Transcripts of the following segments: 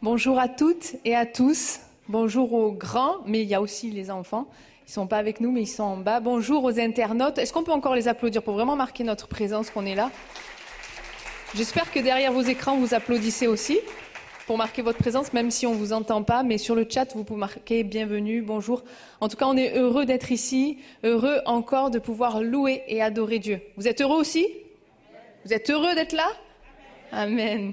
Bonjour à toutes et à tous. Bonjour aux grands, mais il y a aussi les enfants. Ils sont pas avec nous, mais ils sont en bas. Bonjour aux internautes. Est-ce qu'on peut encore les applaudir pour vraiment marquer notre présence qu'on est là? J'espère que derrière vos écrans, vous applaudissez aussi pour marquer votre présence, même si on vous entend pas. Mais sur le chat, vous pouvez marquer bienvenue, bonjour. En tout cas, on est heureux d'être ici, heureux encore de pouvoir louer et adorer Dieu. Vous êtes heureux aussi? Vous êtes heureux d'être là? Amen.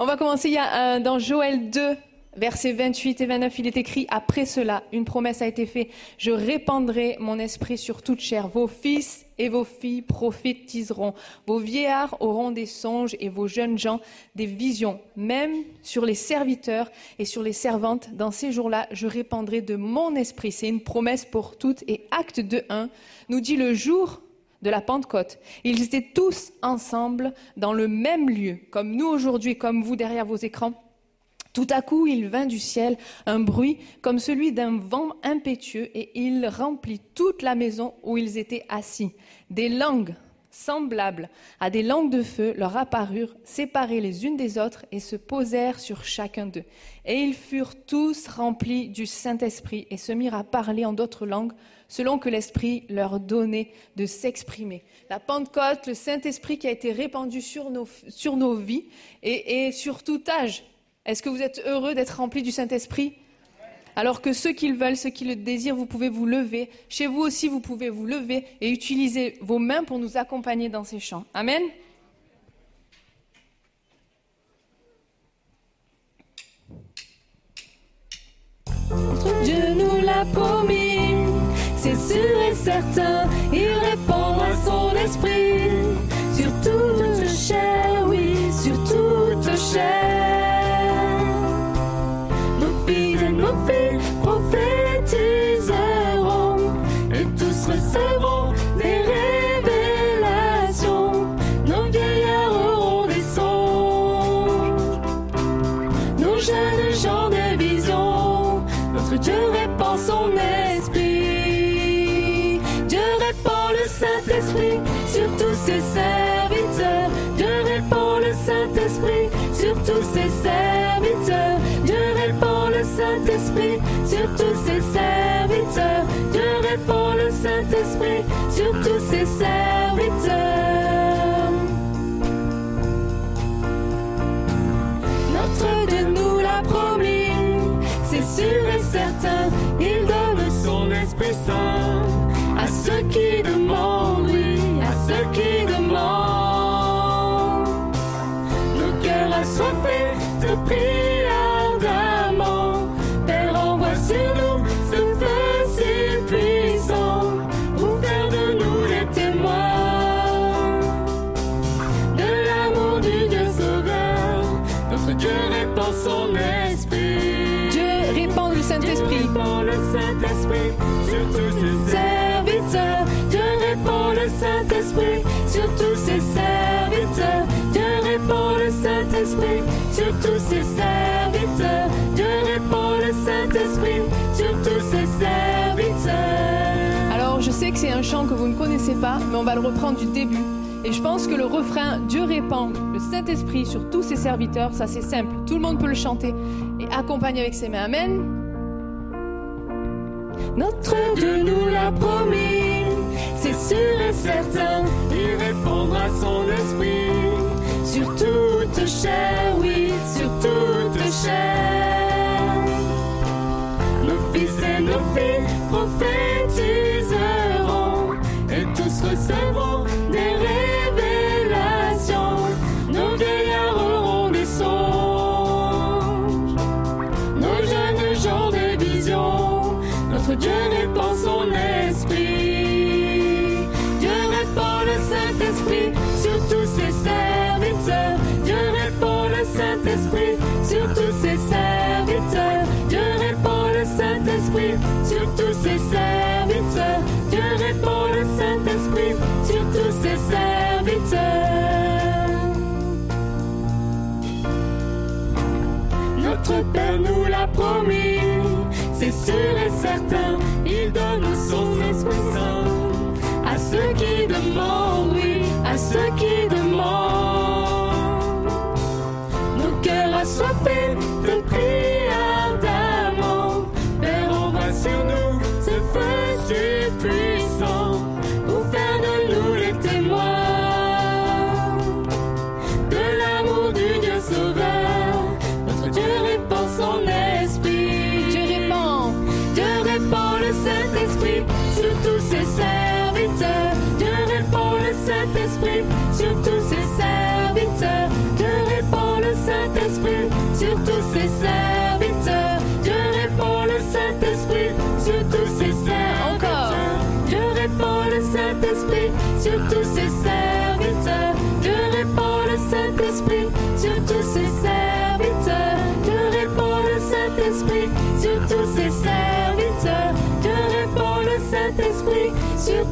On va commencer il y a dans Joël 2, versets 28 et 29. Il est écrit Après cela, une promesse a été faite Je répandrai mon esprit sur toute chair. Vos fils et vos filles prophétiseront. Vos vieillards auront des songes et vos jeunes gens des visions. Même sur les serviteurs et sur les servantes, dans ces jours-là, je répandrai de mon esprit. C'est une promesse pour toutes. Et acte 2.1 nous dit le jour de la Pentecôte. Ils étaient tous ensemble dans le même lieu, comme nous aujourd'hui, comme vous derrière vos écrans. Tout à coup, il vint du ciel un bruit comme celui d'un vent impétueux et il remplit toute la maison où ils étaient assis. Des langues semblables à des langues de feu leur apparurent, séparées les unes des autres, et se posèrent sur chacun d'eux. Et ils furent tous remplis du Saint-Esprit et se mirent à parler en d'autres langues selon que l'Esprit leur donnait de s'exprimer. La Pentecôte, le Saint-Esprit qui a été répandu sur nos, vies et, sur tout âge. Est-ce que vous êtes heureux d'être remplis du Saint-Esprit? Alors que ceux qui le veulent, ceux qui le désirent, vous pouvez vous lever. Chez vous aussi, vous pouvez vous lever et utiliser vos mains pour nous accompagner dans ces chants. Amen. C'est sûr et certain, il répondra son esprit sur toute chair, oui, sur toute chair. Tous ses serviteurs. Dieu répand le Saint-Esprit sur tous ses serviteurs. Notre Dieu nous l'a promis, c'est sûr et certain, son esprit. Dieu répand le Saint-Esprit. Répand le Saint-Esprit sur tous ses serviteurs. Dieu répand le Saint-Esprit sur tous ses serviteurs. Dieu répand le Saint-Esprit sur tous ses serviteurs. Dieu répand le Saint-Esprit sur tous ses serviteurs. Alors, je sais que c'est un chant que vous ne connaissez pas, mais on va le reprendre du début. Et je pense que le refrain Dieu répand le Saint-Esprit sur tous ses serviteurs, ça c'est simple. Monde peut le chanter et accompagner avec ses mains. Amen. Notre Dieu nous l'a promis, c'est sûr et certain, il répondra son esprit sur toute chair, oui, sur toute chair. Nos fils et nos filles prophétiseront et tous recevront Notre Père nous l'a promis, c'est sûr et certain, il donne son Esprit Saint. À ceux qui demandent, oui, à ceux qui demandent. Nos cœurs assoiffés j'entre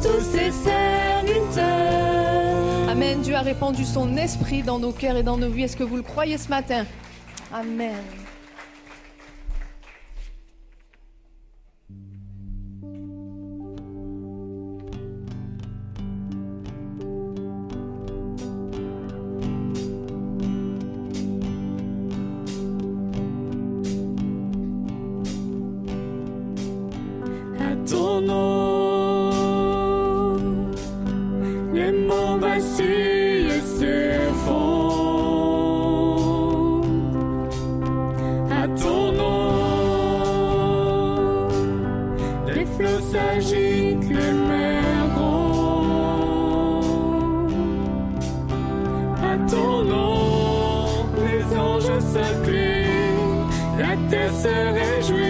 tous serviteurs. Amen. Dieu a répandu son esprit dans nos cœurs et dans nos vies. Est-ce que vous le croyez ce matin? Amen. flot s'agite, les mers grondent. nom, les anges s'inclinent, la terre se réjouit.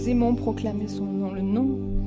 nous aimons proclamer son nom, le nom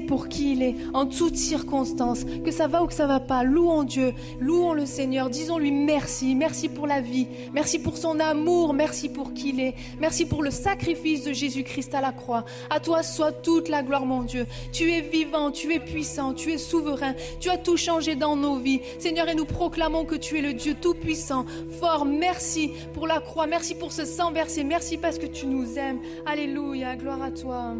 pour qui il est, en toutes circonstances. Que ça va ou que ça va pas, louons Dieu, louons le Seigneur. Disons-lui merci. Merci pour la vie. Merci pour son amour. Merci pour qui il est. Merci pour le sacrifice de Jésus-Christ à la croix. À toi soit toute la gloire, mon Dieu. Tu es vivant, tu es puissant, tu es souverain. Tu as tout changé dans nos vies. Seigneur, et nous proclamons que tu es le Dieu tout-puissant, fort. Merci pour la croix. Merci pour ce sang versé. Merci parce que tu nous aimes. Alléluia. Gloire à toi.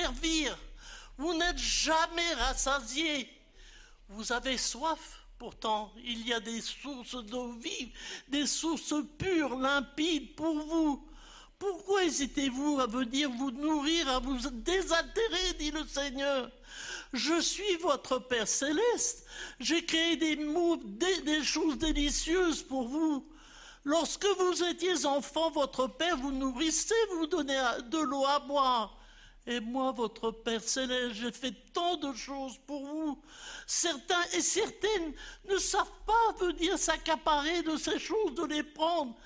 Servir. Vous n'êtes jamais rassasiés. Vous avez soif, pourtant il y a des sources d'eau vive, des sources pures, limpides pour vous. Pourquoi hésitez-vous à venir vous nourrir, à vous désaltérer, dit le Seigneur? Je suis votre Père céleste. J'ai créé des, des, choses délicieuses pour vous. Lorsque vous étiez enfant, votre Père vous nourrissait, vous donnait de l'eau à boire. Et moi, votre Père céleste, j'ai fait tant de choses pour vous. Certains et certaines ne savent pas venir s'accaparer de ces choses, de les prendre.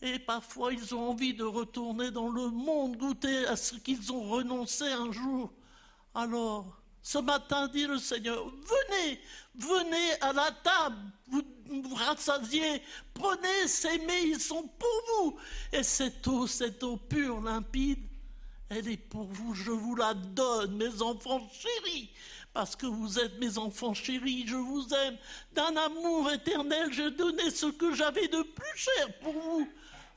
Et parfois, ils ont envie de retourner dans le monde, goûter à ce qu'ils ont renoncé un jour. Alors, ce matin, dit le Seigneur, venez, venez à la table, vous rassasiez, prenez ces mets, ils sont pour vous. Et cette eau, cette eau pure, limpide, elle est pour vous, je vous la donne, mes enfants chéris, parce que vous êtes mes enfants chéris, je vous aime. D'un amour éternel, j'ai donné ce que j'avais de plus cher pour vous.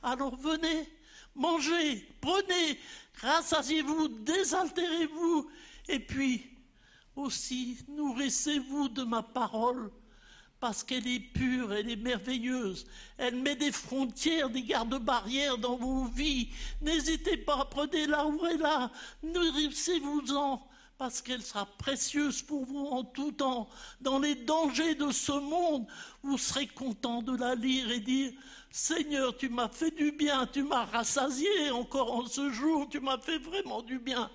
Alors venez, mangez, prenez, rassasiez-vous, désaltérez-vous, et puis aussi nourrissez-vous de ma parole parce qu'elle est pure, elle est merveilleuse. Elle met des frontières, des gardes-barrières dans vos vies. N'hésitez pas, prenez-la, ouvrez-la, nourrissez-vous-en, parce qu'elle sera précieuse pour vous en tout temps. Dans les dangers de ce monde, vous serez content de la lire et dire, Seigneur, tu m'as fait du bien, tu m'as rassasié encore en ce jour, tu m'as fait vraiment du bien.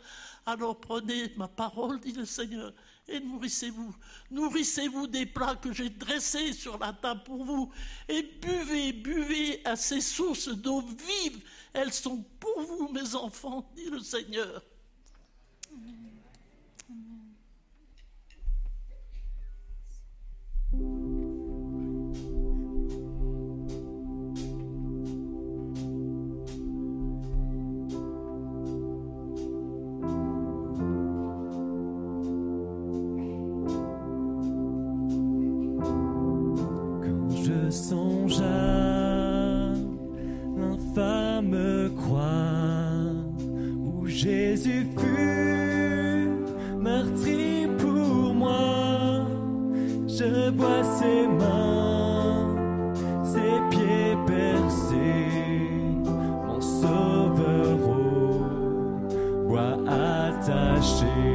Alors prenez ma parole, dit le Seigneur, et nourrissez-vous. Nourrissez-vous des plats que j'ai dressés sur la table pour vous. Et buvez, buvez à ces sources d'eau vive. Elles sont pour vous, mes enfants, dit le Seigneur. Songe à l'infâme croix où Jésus fut meurtri pour Je vois ses mains, ses pieds percés, mon sauveur au bois attaché.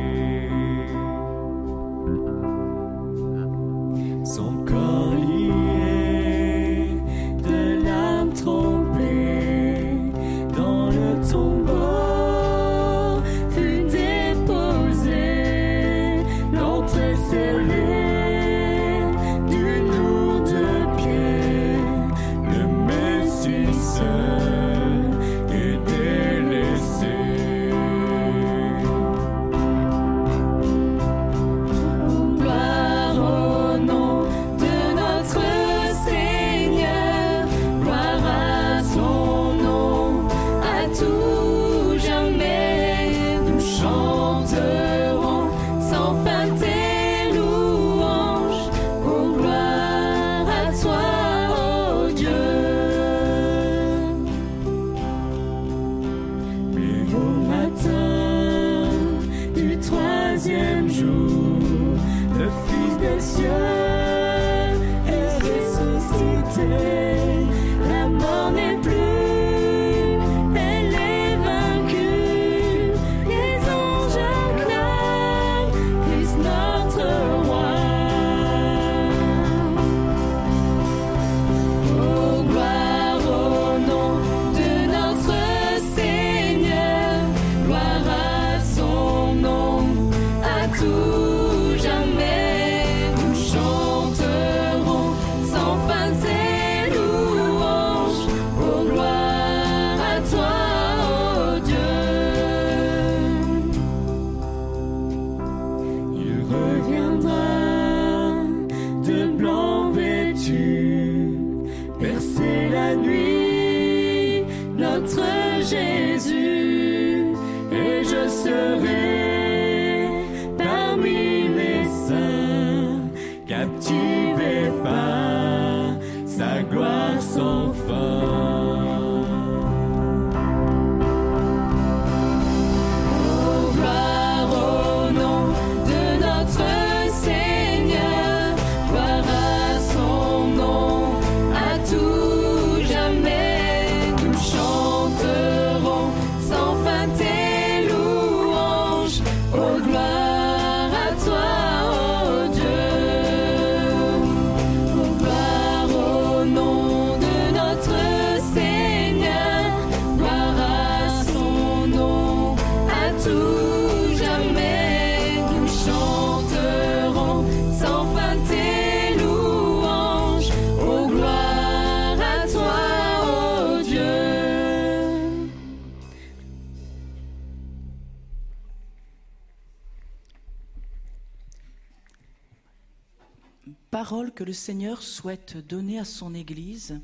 Que le Seigneur souhaite donner à son Église,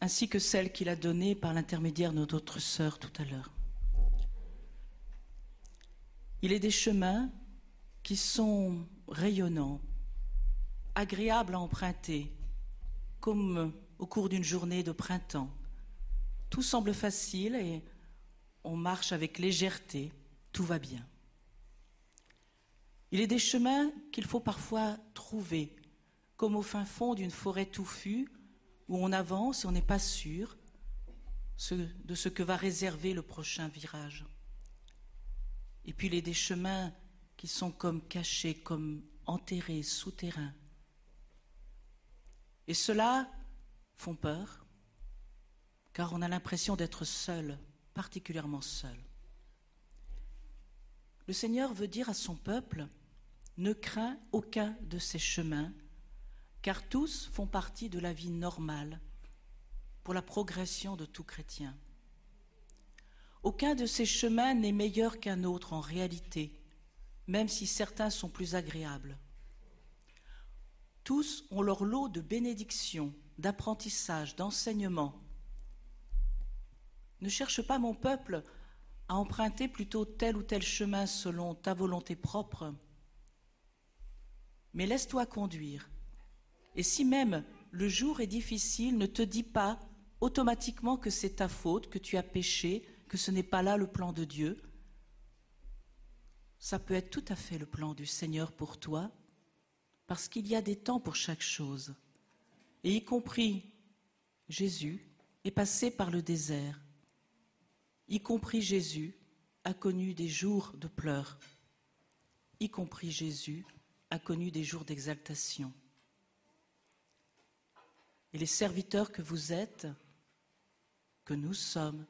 ainsi que celle qu'il a donnée par l'intermédiaire de notre sœur tout à l'heure. Il est des chemins qui sont rayonnants, agréables à emprunter, comme au cours d'une journée de printemps. Tout semble facile et on marche avec légèreté, tout va bien. Il est des chemins qu'il faut parfois trouver, comme au fin fond d'une forêt touffue, où on avance et on n'est pas sûr de ce que va réserver le prochain virage. Et puis il est des chemins qui sont comme cachés, comme enterrés, souterrains. Et ceux-là font peur, car on a l'impression d'être seul, particulièrement seul. Le Seigneur veut dire à son peuple, ne crains aucun de ces chemins, car tous font partie de la vie normale pour la progression de tout chrétien. Aucun de ces chemins n'est meilleur qu'un autre en réalité, même si certains sont plus agréables. Tous ont leur lot de bénédictions, d'apprentissage, d'enseignement. Ne cherche pas, mon peuple, à emprunter plutôt tel ou tel chemin selon ta volonté propre, mais laisse-toi conduire. Et si même le jour est difficile, ne te dis pas automatiquement que c'est ta faute, que tu as péché, que ce n'est pas là le plan de Dieu. Ça peut être tout à fait le plan du Seigneur pour toi, parce qu'il y a des temps pour chaque chose. Et y compris Jésus est passé par le désert. Y compris Jésus a connu des jours de pleurs. Y compris Jésus a connu des jours d'exaltation. Et les serviteurs que vous êtes, que nous sommes,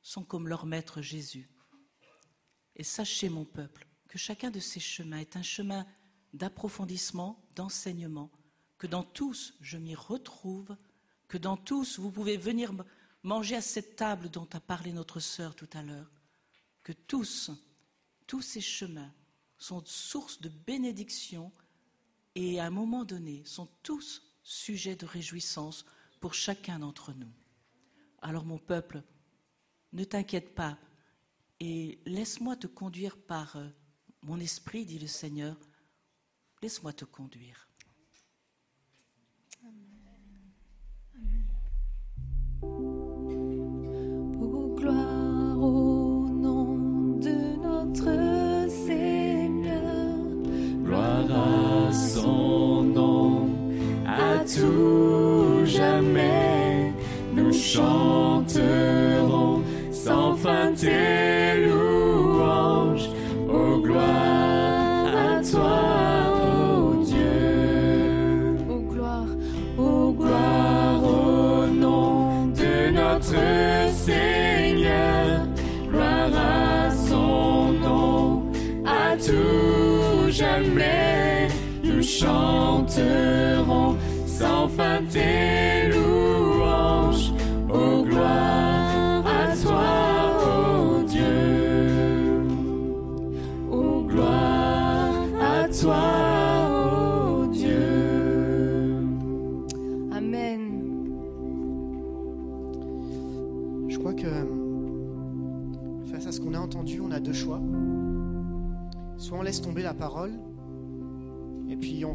sont comme leur maître Jésus. Et sachez, mon peuple, que chacun de ces chemins est un chemin d'approfondissement, d'enseignement, que dans tous je m'y retrouve, que dans tous vous pouvez venir manger à cette table dont a parlé notre sœur tout à l'heure, que tous, tous ces chemins sont source de bénédiction et à un moment donné sont tous sujets de réjouissance pour chacun d'entre nous. Alors mon peuple, ne t'inquiète pas et laisse-moi te conduire par euh, mon esprit, dit le Seigneur, laisse-moi te conduire. Chanterons sans fin tes louanges. Oh, gloire à toi, ô Dieu. Oh, gloire, Oh, gloire au nom de notre Seigneur. Gloire à son nom, à tout jamais. Nous chanterons sans fin tes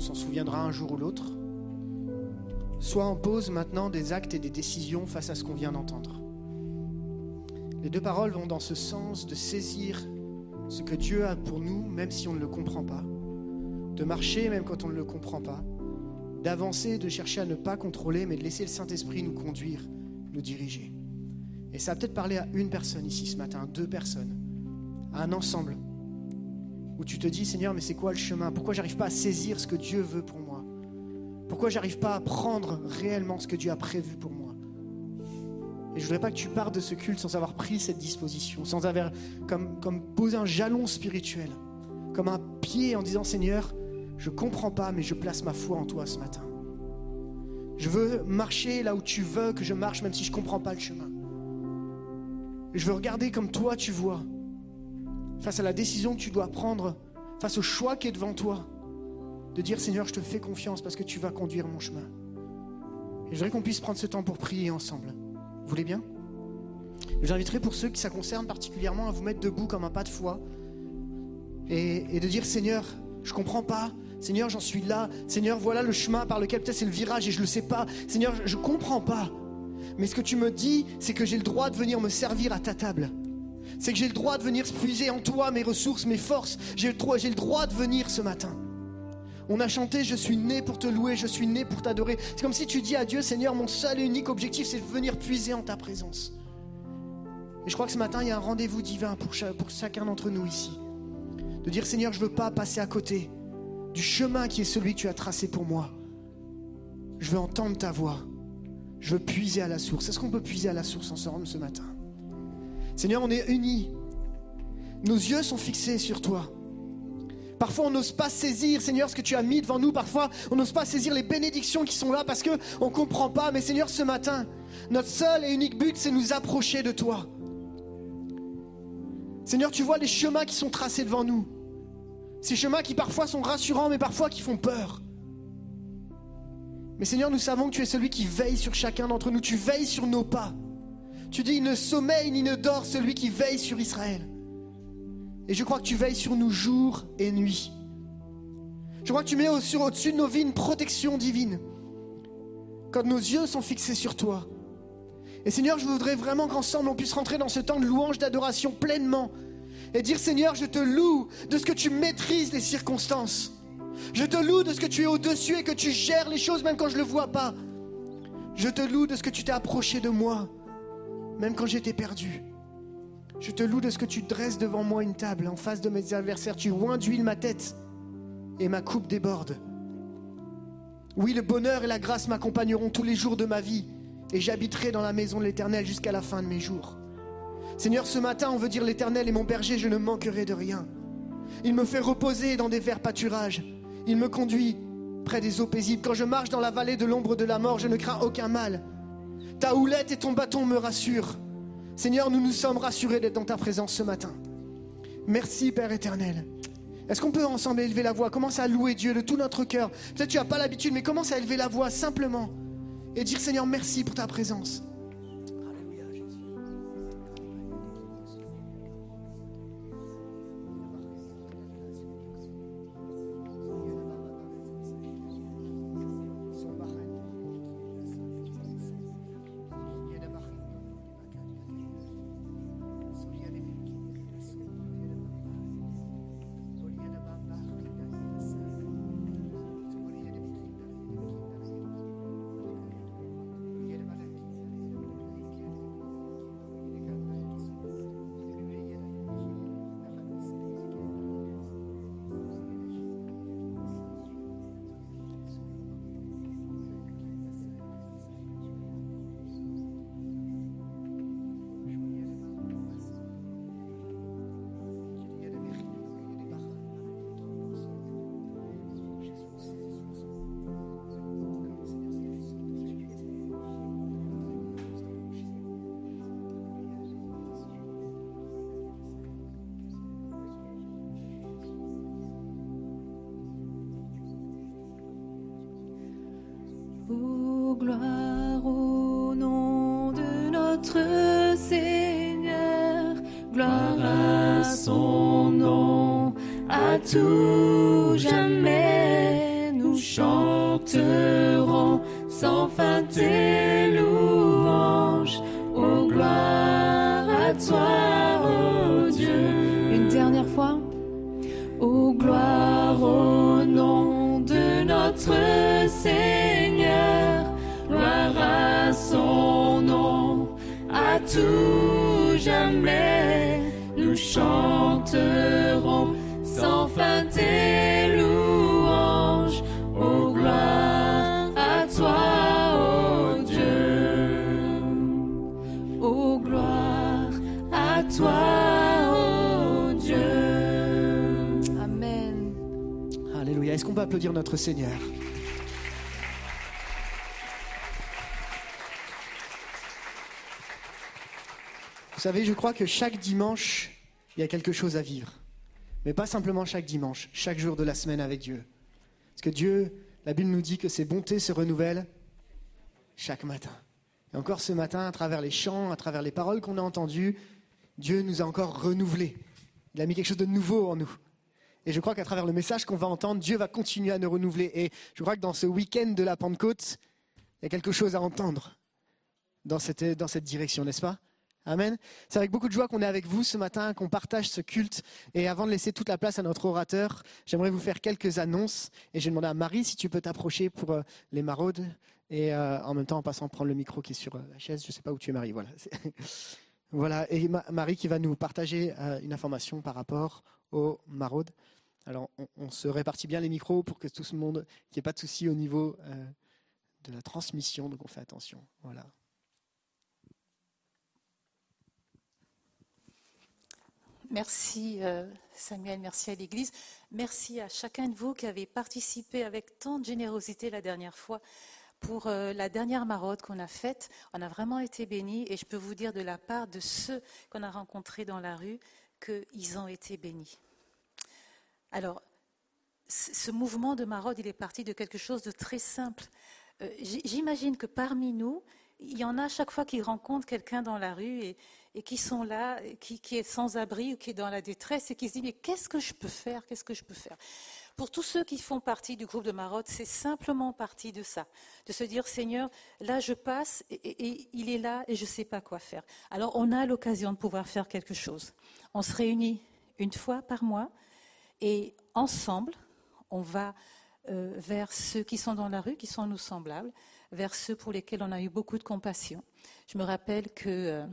s'en souviendra un jour ou l'autre. Soit on pose maintenant des actes et des décisions face à ce qu'on vient d'entendre. Les deux paroles vont dans ce sens de saisir ce que Dieu a pour nous, même si on ne le comprend pas. De marcher même quand on ne le comprend pas. D'avancer, de chercher à ne pas contrôler, mais de laisser le Saint-Esprit nous conduire, nous diriger. Et ça a peut-être parlé à une personne ici ce matin, à deux personnes, à un ensemble, où tu te dis, Seigneur, mais c'est quoi le chemin? Pourquoi j'arrive pas à saisir ce que Dieu veut pour moi? Pourquoi j'arrive pas à prendre réellement ce que Dieu a prévu pour moi? Et je voudrais pas que tu partes de ce culte sans avoir pris cette disposition, sans avoir comme, comme posé un jalon spirituel, comme un pied en disant, Seigneur, je comprends pas, mais je place ma foi en toi ce matin. Je veux marcher là où tu veux que je marche, même si je comprends pas le chemin. Je veux regarder comme toi tu vois, face à la décision que tu dois prendre, face au choix qui est devant toi, de dire Seigneur, je te fais confiance parce que tu vas conduire mon chemin. Et je voudrais qu'on puisse prendre ce temps pour prier ensemble. Vous voulez bien? Je vous inviterai pour ceux qui ça concerne particulièrement à vous mettre debout comme un pas de foi et, de dire Seigneur, je comprends pas. Seigneur, j'en suis là. Seigneur, voilà le chemin par lequel peut-être c'est le virage et je le sais pas. Seigneur, je, je comprends pas. Mais ce que tu me dis, c'est que j'ai le droit de venir me servir à ta table. C'est que j'ai le droit de venir puiser en toi mes ressources, mes forces. J'ai le, droit- de venir ce matin. On a chanté Je suis né pour te louer, je suis né pour t'adorer. C'est comme si tu dis à Dieu Seigneur, mon seul et unique objectif, c'est de venir puiser en ta présence. Et je crois que ce matin, il y a un rendez-vous divin pour, pour chacun d'entre nous ici. De dire Seigneur, je ne veux pas passer à côté du chemin qui est celui que tu as tracé pour moi. Je veux entendre ta voix. Je veux puiser à la source. Est-ce qu'on peut puiser à la source ensemble ce matin? Seigneur, on est unis. Nos yeux sont fixés sur toi. Parfois, on n'ose pas saisir, Seigneur, ce que tu as mis devant nous. Parfois, on n'ose pas saisir les bénédictions qui sont là parce qu'on ne comprend pas. Mais Seigneur, ce matin, notre seul et unique but, c'est nous approcher de toi. Seigneur, tu vois les chemins qui sont tracés devant nous. Ces chemins qui parfois sont rassurants, mais parfois qui font peur. Mais Seigneur, nous savons que tu es celui qui veille sur chacun d'entre nous. Tu veilles sur nos pas. Tu dis, il ne sommeille ni ne dort celui qui veille sur Israël. Et je crois que tu veilles sur nous jour et nuit. Je crois que tu mets au-dessus de nos vies une protection divine. Quand nos yeux sont fixés sur toi. Et Seigneur, je voudrais vraiment qu'ensemble on puisse rentrer dans ce temps de louange, d'adoration pleinement. Et dire Seigneur, je te loue de ce que tu maîtrises les circonstances. Je te loue de ce que tu es au-dessus et que tu gères les choses même quand je ne le vois pas. Je te loue de ce que tu t'es approché de moi, même quand j'étais perdu. Je te loue de ce que tu dresses devant moi une table en face de mes adversaires. Tu oins d'huile ma tête et ma coupe déborde. Oui, le bonheur et la grâce m'accompagneront tous les jours de ma vie et j'habiterai dans la maison de l'Éternel jusqu'à la fin de mes jours. Seigneur, ce matin, on veut dire l'Éternel est mon berger, je ne manquerai de rien. Il me fait reposer dans des verts pâturages. Il me conduit près des eaux paisibles. Quand je marche dans la vallée de l'ombre de la mort, je ne crains aucun mal. Ta houlette et ton bâton me rassurent. Seigneur, nous nous sommes rassurés d'être dans ta présence ce matin. Merci, Père éternel. Est-ce qu'on peut ensemble élever la voix? Commence à louer Dieu de tout notre cœur? Peut-être tu n'as pas l'habitude, mais commence à élever la voix simplement? Et dire Seigneur, merci pour ta présence. Gloire au nom de notre Seigneur, gloire à son nom, à tout Notre Seigneur Vous savez, je crois que chaque dimanche, il y a quelque chose à vivre. Mais pas simplement chaque dimanche, chaque jour de la semaine avec Dieu. Parce que Dieu, la Bible nous dit que ses bontés se renouvellent chaque matin. Et encore ce matin, à travers les chants, à travers les paroles qu'on a entendues, Dieu nous a encore renouvelés. Il a mis quelque chose de nouveau en nous. Et je crois qu'à travers le message qu'on va entendre, Dieu va continuer à nous renouveler. Et je crois que dans ce week-end de la Pentecôte, il y a quelque chose à entendre dans cette, dans cette direction, n'est-ce pas? Amen. C'est avec beaucoup de joie qu'on est avec vous ce matin, qu'on partage ce culte. Et avant de laisser toute la place à notre orateur, j'aimerais vous faire quelques annonces. Et je vais demander à Marie si tu peux t'approcher pour euh, les maraudes. Et euh, en même temps, en passant prendre le micro qui est sur euh, la chaise. Je ne sais pas où tu es, Marie. Voilà. voilà. Et Ma- Marie qui va nous partager une information par rapport aux maraudes. Alors, on, se répartit bien les micros pour que tout le monde, qu'il n'y ait pas de souci au niveau euh, de la transmission. Donc, on fait attention. Voilà. Merci euh, Samuel, merci à l'Église. Merci à chacun de vous qui avez participé avec tant de générosité la dernière fois pour euh, la dernière maraude qu'on a faite. On a vraiment été bénis et je peux vous dire de la part de ceux qu'on a rencontrés dans la rue qu'ils ont été bénis. Alors, ce mouvement de maraude, il est parti de quelque chose de très simple. Euh, J'imagine que parmi nous, il y en a chaque fois qu'ils rencontrent quelqu'un dans la rue et, qui sont là, qui, qui est sans abri ou qui est dans la détresse et qui se dit mais qu'est-ce que je peux faire? Qu'est-ce que je peux faire? Pour tous ceux qui font partie du groupe de Marotte, c'est simplement partie de ça, de se dire Seigneur, là je passe et, il est là et je ne sais pas quoi faire. Alors on a l'occasion de pouvoir faire quelque chose. On se réunit une fois par mois et ensemble, on va euh, vers ceux qui sont dans la rue, qui sont nous semblables, vers ceux pour lesquels on a eu beaucoup de compassion. Je me rappelle que euh,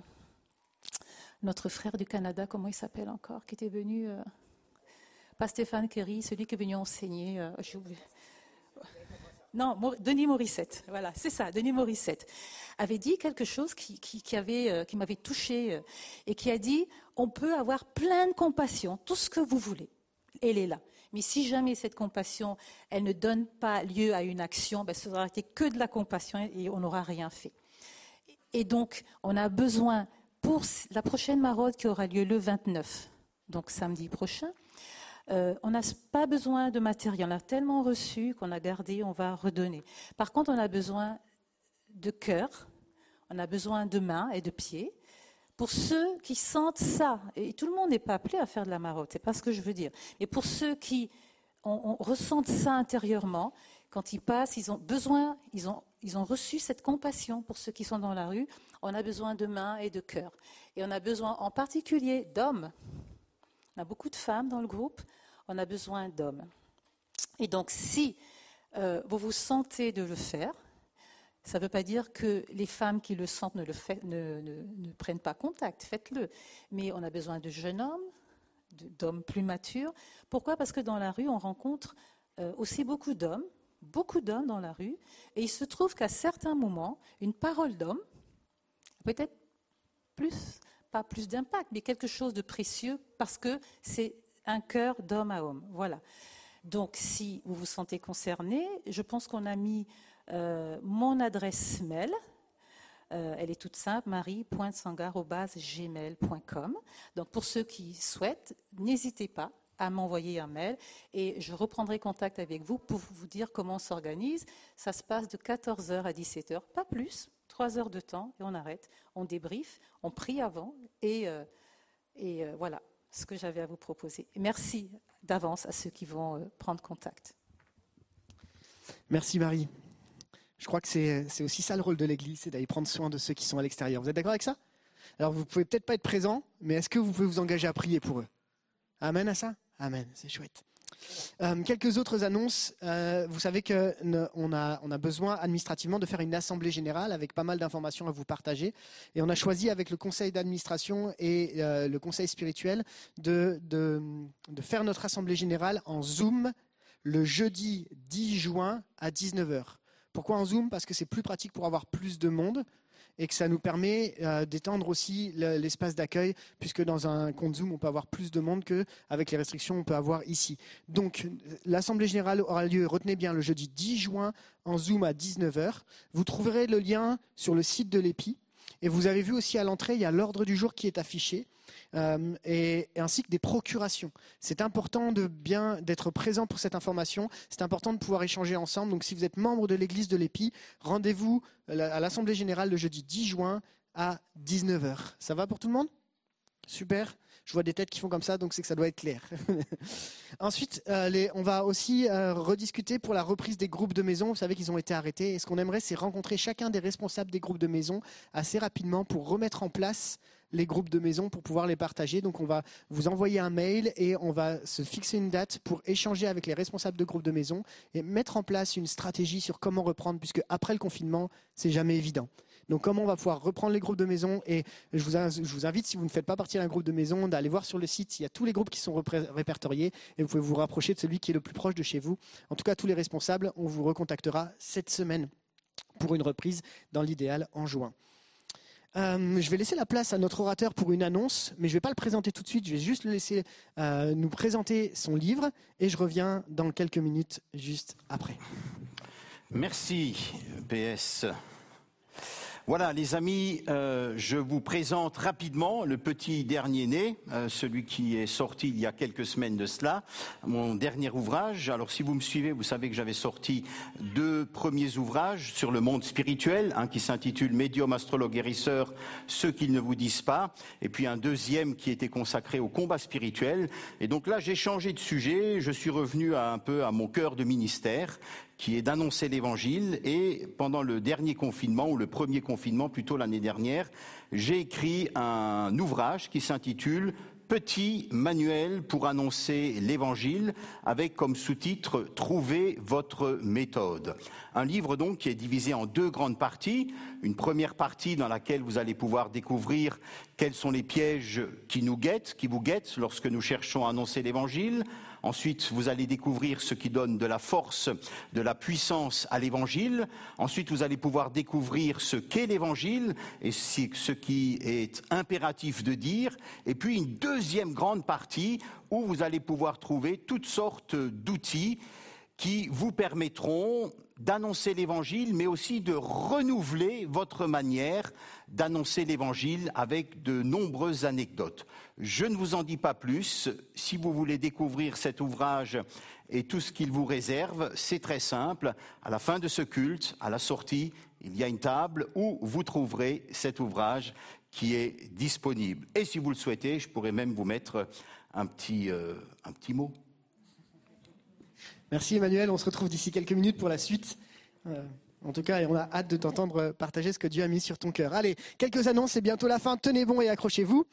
notre frère du Canada, comment il s'appelle encore, qui était venu, euh, pas Stéphane Kerry, celui qui est venu enseigner, oublié. Non, Denis Morissette, voilà, c'est ça, Denis Morissette, avait dit quelque chose qui, qui, avait, qui m'avait touché et qui a dit on peut avoir plein de compassion, tout ce que vous voulez, elle est là. Mais si jamais cette compassion, elle ne donne pas lieu à une action, ben, ça n'aura été que de la compassion et on n'aura rien fait. Et donc, on a besoin, pour la prochaine maraude qui aura lieu le 29, donc samedi prochain, euh, on n'a pas besoin de matériel. On a tellement reçu qu'on a gardé, on va redonner. Par contre, on a besoin de cœur, on a besoin de mains et de pieds pour ceux qui sentent ça, et tout le monde n'est pas appelé à faire de la marotte, c'est pas ce que je veux dire, mais pour ceux qui ressentent ça intérieurement, quand ils passent, ils ont besoin, ils ont, ils ont reçu cette compassion pour ceux qui sont dans la rue, on a besoin de mains et de cœur. Et on a besoin en particulier d'hommes. On a beaucoup de femmes dans le groupe, on a besoin d'hommes. Et donc si euh, vous vous sentez de le faire, ça ne veut pas dire que les femmes qui le sentent ne, prennent pas contact, faites-le. Mais on a besoin de jeunes hommes, d'hommes plus matures. Pourquoi? Parce que dans la rue, on rencontre euh, aussi beaucoup d'hommes, beaucoup d'hommes dans la rue, et il se trouve qu'à certains moments, une parole d'homme, peut-être plus, pas plus d'impact, mais quelque chose de précieux, parce que c'est un cœur d'homme à homme. Voilà. Donc, si vous vous sentez concerné, je pense qu'on a mis euh, mon adresse mail, euh, elle est toute simple, marie.sangar.gmail.com. Donc pour ceux qui souhaitent, n'hésitez pas à m'envoyer un mail et je reprendrai contact avec vous pour vous dire comment on s'organise. Ça se passe de 14h à 17h, pas plus, 3 heures de temps et on arrête, on débrief, on prie avant et, euh, et voilà ce que j'avais à vous proposer. Merci d'avance à ceux qui vont prendre contact. Merci Marie. Je crois que c'est aussi ça le rôle de l'Église, c'est d'aller prendre soin de ceux qui sont à l'extérieur. Vous êtes d'accord avec ça? Alors vous pouvez peut-être pas être présent, mais est-ce que vous pouvez vous engager à prier pour eux? Amen à ça? Amen, c'est chouette. Euh, quelques autres annonces. Euh, vous savez qu'on a, on a besoin administrativement de faire une assemblée générale avec pas mal d'informations à vous partager. Et on a choisi avec le conseil d'administration et euh, le conseil spirituel de, de, de faire notre assemblée générale en Zoom le jeudi 10 juin à 19h. Pourquoi en Zoom? Parce que c'est plus pratique pour avoir plus de monde et que ça nous permet euh, d'étendre aussi l'espace d'accueil, puisque dans un compte Zoom, on peut avoir plus de monde qu'avec les restrictions on peut avoir ici. Donc, l'Assemblée générale aura lieu, retenez bien, le jeudi 10 juin en Zoom à 19h. Vous trouverez le lien sur le site de l'EPI. Et vous avez vu aussi à l'entrée, il y a l'ordre du jour qui est affiché. Euh, et, ainsi que des procurations. C'est important de bien d'être présent pour cette information. C'est important de pouvoir échanger ensemble. Donc, si vous êtes membre de l'Église de l'Épi, rendez-vous à l'Assemblée générale le jeudi 10 juin à 19h. Ça va pour tout le monde? Super. Je vois des têtes qui font comme ça, donc c'est que ça doit être clair. Ensuite, euh, on va aussi euh, rediscuter pour la reprise des groupes de maison. Vous savez qu'ils ont été arrêtés. Et ce qu'on aimerait, c'est rencontrer chacun des responsables des groupes de maison assez rapidement pour remettre en place les groupes de maison pour pouvoir les partager. Donc on va vous envoyer un mail et on va se fixer une date pour échanger avec les responsables de groupes de maison et mettre en place une stratégie sur comment reprendre, puisque après le confinement, c'est jamais évident. Donc comment on va pouvoir reprendre les groupes de maison et je vous, invite, si vous ne faites pas partie d'un groupe de maison, d'aller voir sur le site, il y a tous les groupes qui sont répertoriés et vous pouvez vous rapprocher de celui qui est le plus proche de chez vous. En tout cas, tous les responsables, on vous recontactera cette semaine pour une reprise dans l'idéal en juin. Euh, je vais laisser la place à notre orateur pour une annonce, mais je ne vais pas le présenter tout de suite. Je vais juste le laisser euh, nous présenter son livre et je reviens dans quelques minutes juste après. Merci, PS. Voilà, les amis, euh, je vous présente rapidement le petit dernier né, euh, celui qui est sorti il y a quelques semaines de cela, mon dernier ouvrage. Alors, si vous me suivez, vous savez que j'avais sorti deux premiers ouvrages sur le monde spirituel, un qui s'intitule Médium, astrologue, guérisseur, ceux qu'ils ne vous disent pas, et puis un deuxième qui était consacré au combat spirituel. Et donc là, j'ai changé de sujet, je suis revenu un peu à mon cœur de ministère, qui est d'annoncer l'évangile. Et pendant le dernier confinement, ou le premier confinement plutôt l'année dernière, j'ai écrit un ouvrage qui s'intitule petit manuel pour annoncer l'évangile avec comme sous-titre Trouvez votre méthode. Un livre donc qui est divisé en deux grandes parties. Une première partie dans laquelle vous allez pouvoir découvrir quels sont les pièges qui nous guettent, qui vous guettent lorsque nous cherchons à annoncer l'évangile. Ensuite, vous allez découvrir ce qui donne de la force, de la puissance à l'évangile. Ensuite, vous allez pouvoir découvrir ce qu'est l'évangile et ce qui est impératif de dire. Et puis une deuxième grande partie où vous allez pouvoir trouver toutes sortes d'outils qui vous permettront d'annoncer l'évangile, mais aussi de renouveler votre manière d'annoncer l'évangile avec de nombreuses anecdotes. Je ne vous en dis pas plus. Si vous voulez découvrir cet ouvrage et tout ce qu'il vous réserve, c'est très simple. À la fin de ce culte, à la sortie, il y a une table où vous trouverez cet ouvrage qui est disponible. Et si vous le souhaitez, je pourrais même vous mettre un petit, euh, un petit mot. Merci Emmanuel, on se retrouve d'ici quelques minutes pour la suite. Euh, en tout cas, on a hâte de t'entendre partager ce que Dieu a mis sur ton cœur. Allez, quelques annonces, c'est bientôt la fin. Tenez bon et accrochez-vous.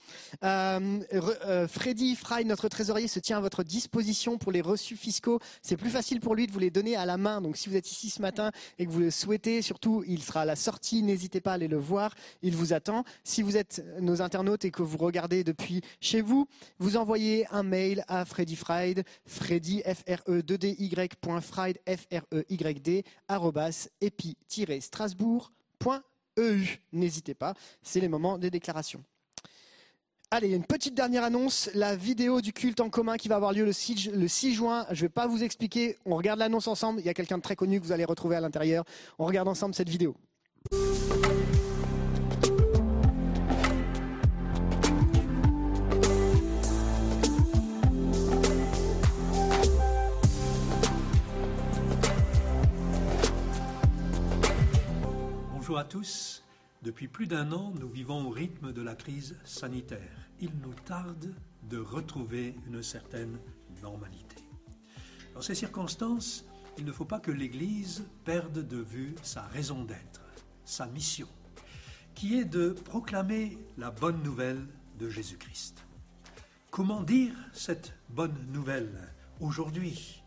Euh, euh, Freddy Fry, notre trésorier, se tient à votre disposition pour les reçus fiscaux. C'est plus facile pour lui de vous les donner à la main. Donc, si vous êtes ici ce matin et que vous le souhaitez, surtout, il sera à la sortie. N'hésitez pas à aller le voir. Il vous attend. Si vous êtes nos internautes et que vous regardez depuis chez vous, vous envoyez un mail à Freddy Fried, Freddy, f r e d y Fried, f r e y d strasbourg.eu. N'hésitez pas, c'est les moments des déclarations. Allez, une petite dernière annonce, la vidéo du culte en commun qui va avoir lieu le 6, le 6 juin. Je ne vais pas vous expliquer, on regarde l'annonce ensemble, il y a quelqu'un de très connu que vous allez retrouver à l'intérieur. On regarde ensemble cette vidéo. Bonjour à tous. Depuis plus d'un an, nous vivons au rythme de la crise sanitaire. Il nous tarde de retrouver une certaine normalité. Dans ces circonstances, il ne faut pas que l'Église perde de vue sa raison d'être, sa mission, qui est de proclamer la bonne nouvelle de Jésus-Christ. Comment dire cette bonne nouvelle aujourd'hui?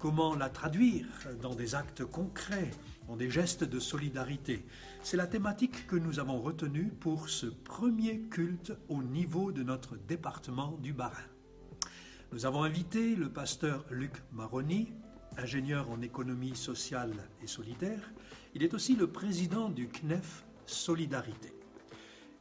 Comment la traduire dans des actes concrets? Des gestes de solidarité. C'est la thématique que nous avons retenue pour ce premier culte au niveau de notre département du Bas-Rhin. Nous avons invité le pasteur Luc Maroni, ingénieur en économie sociale et solidaire. Il est aussi le président du CNEF Solidarité.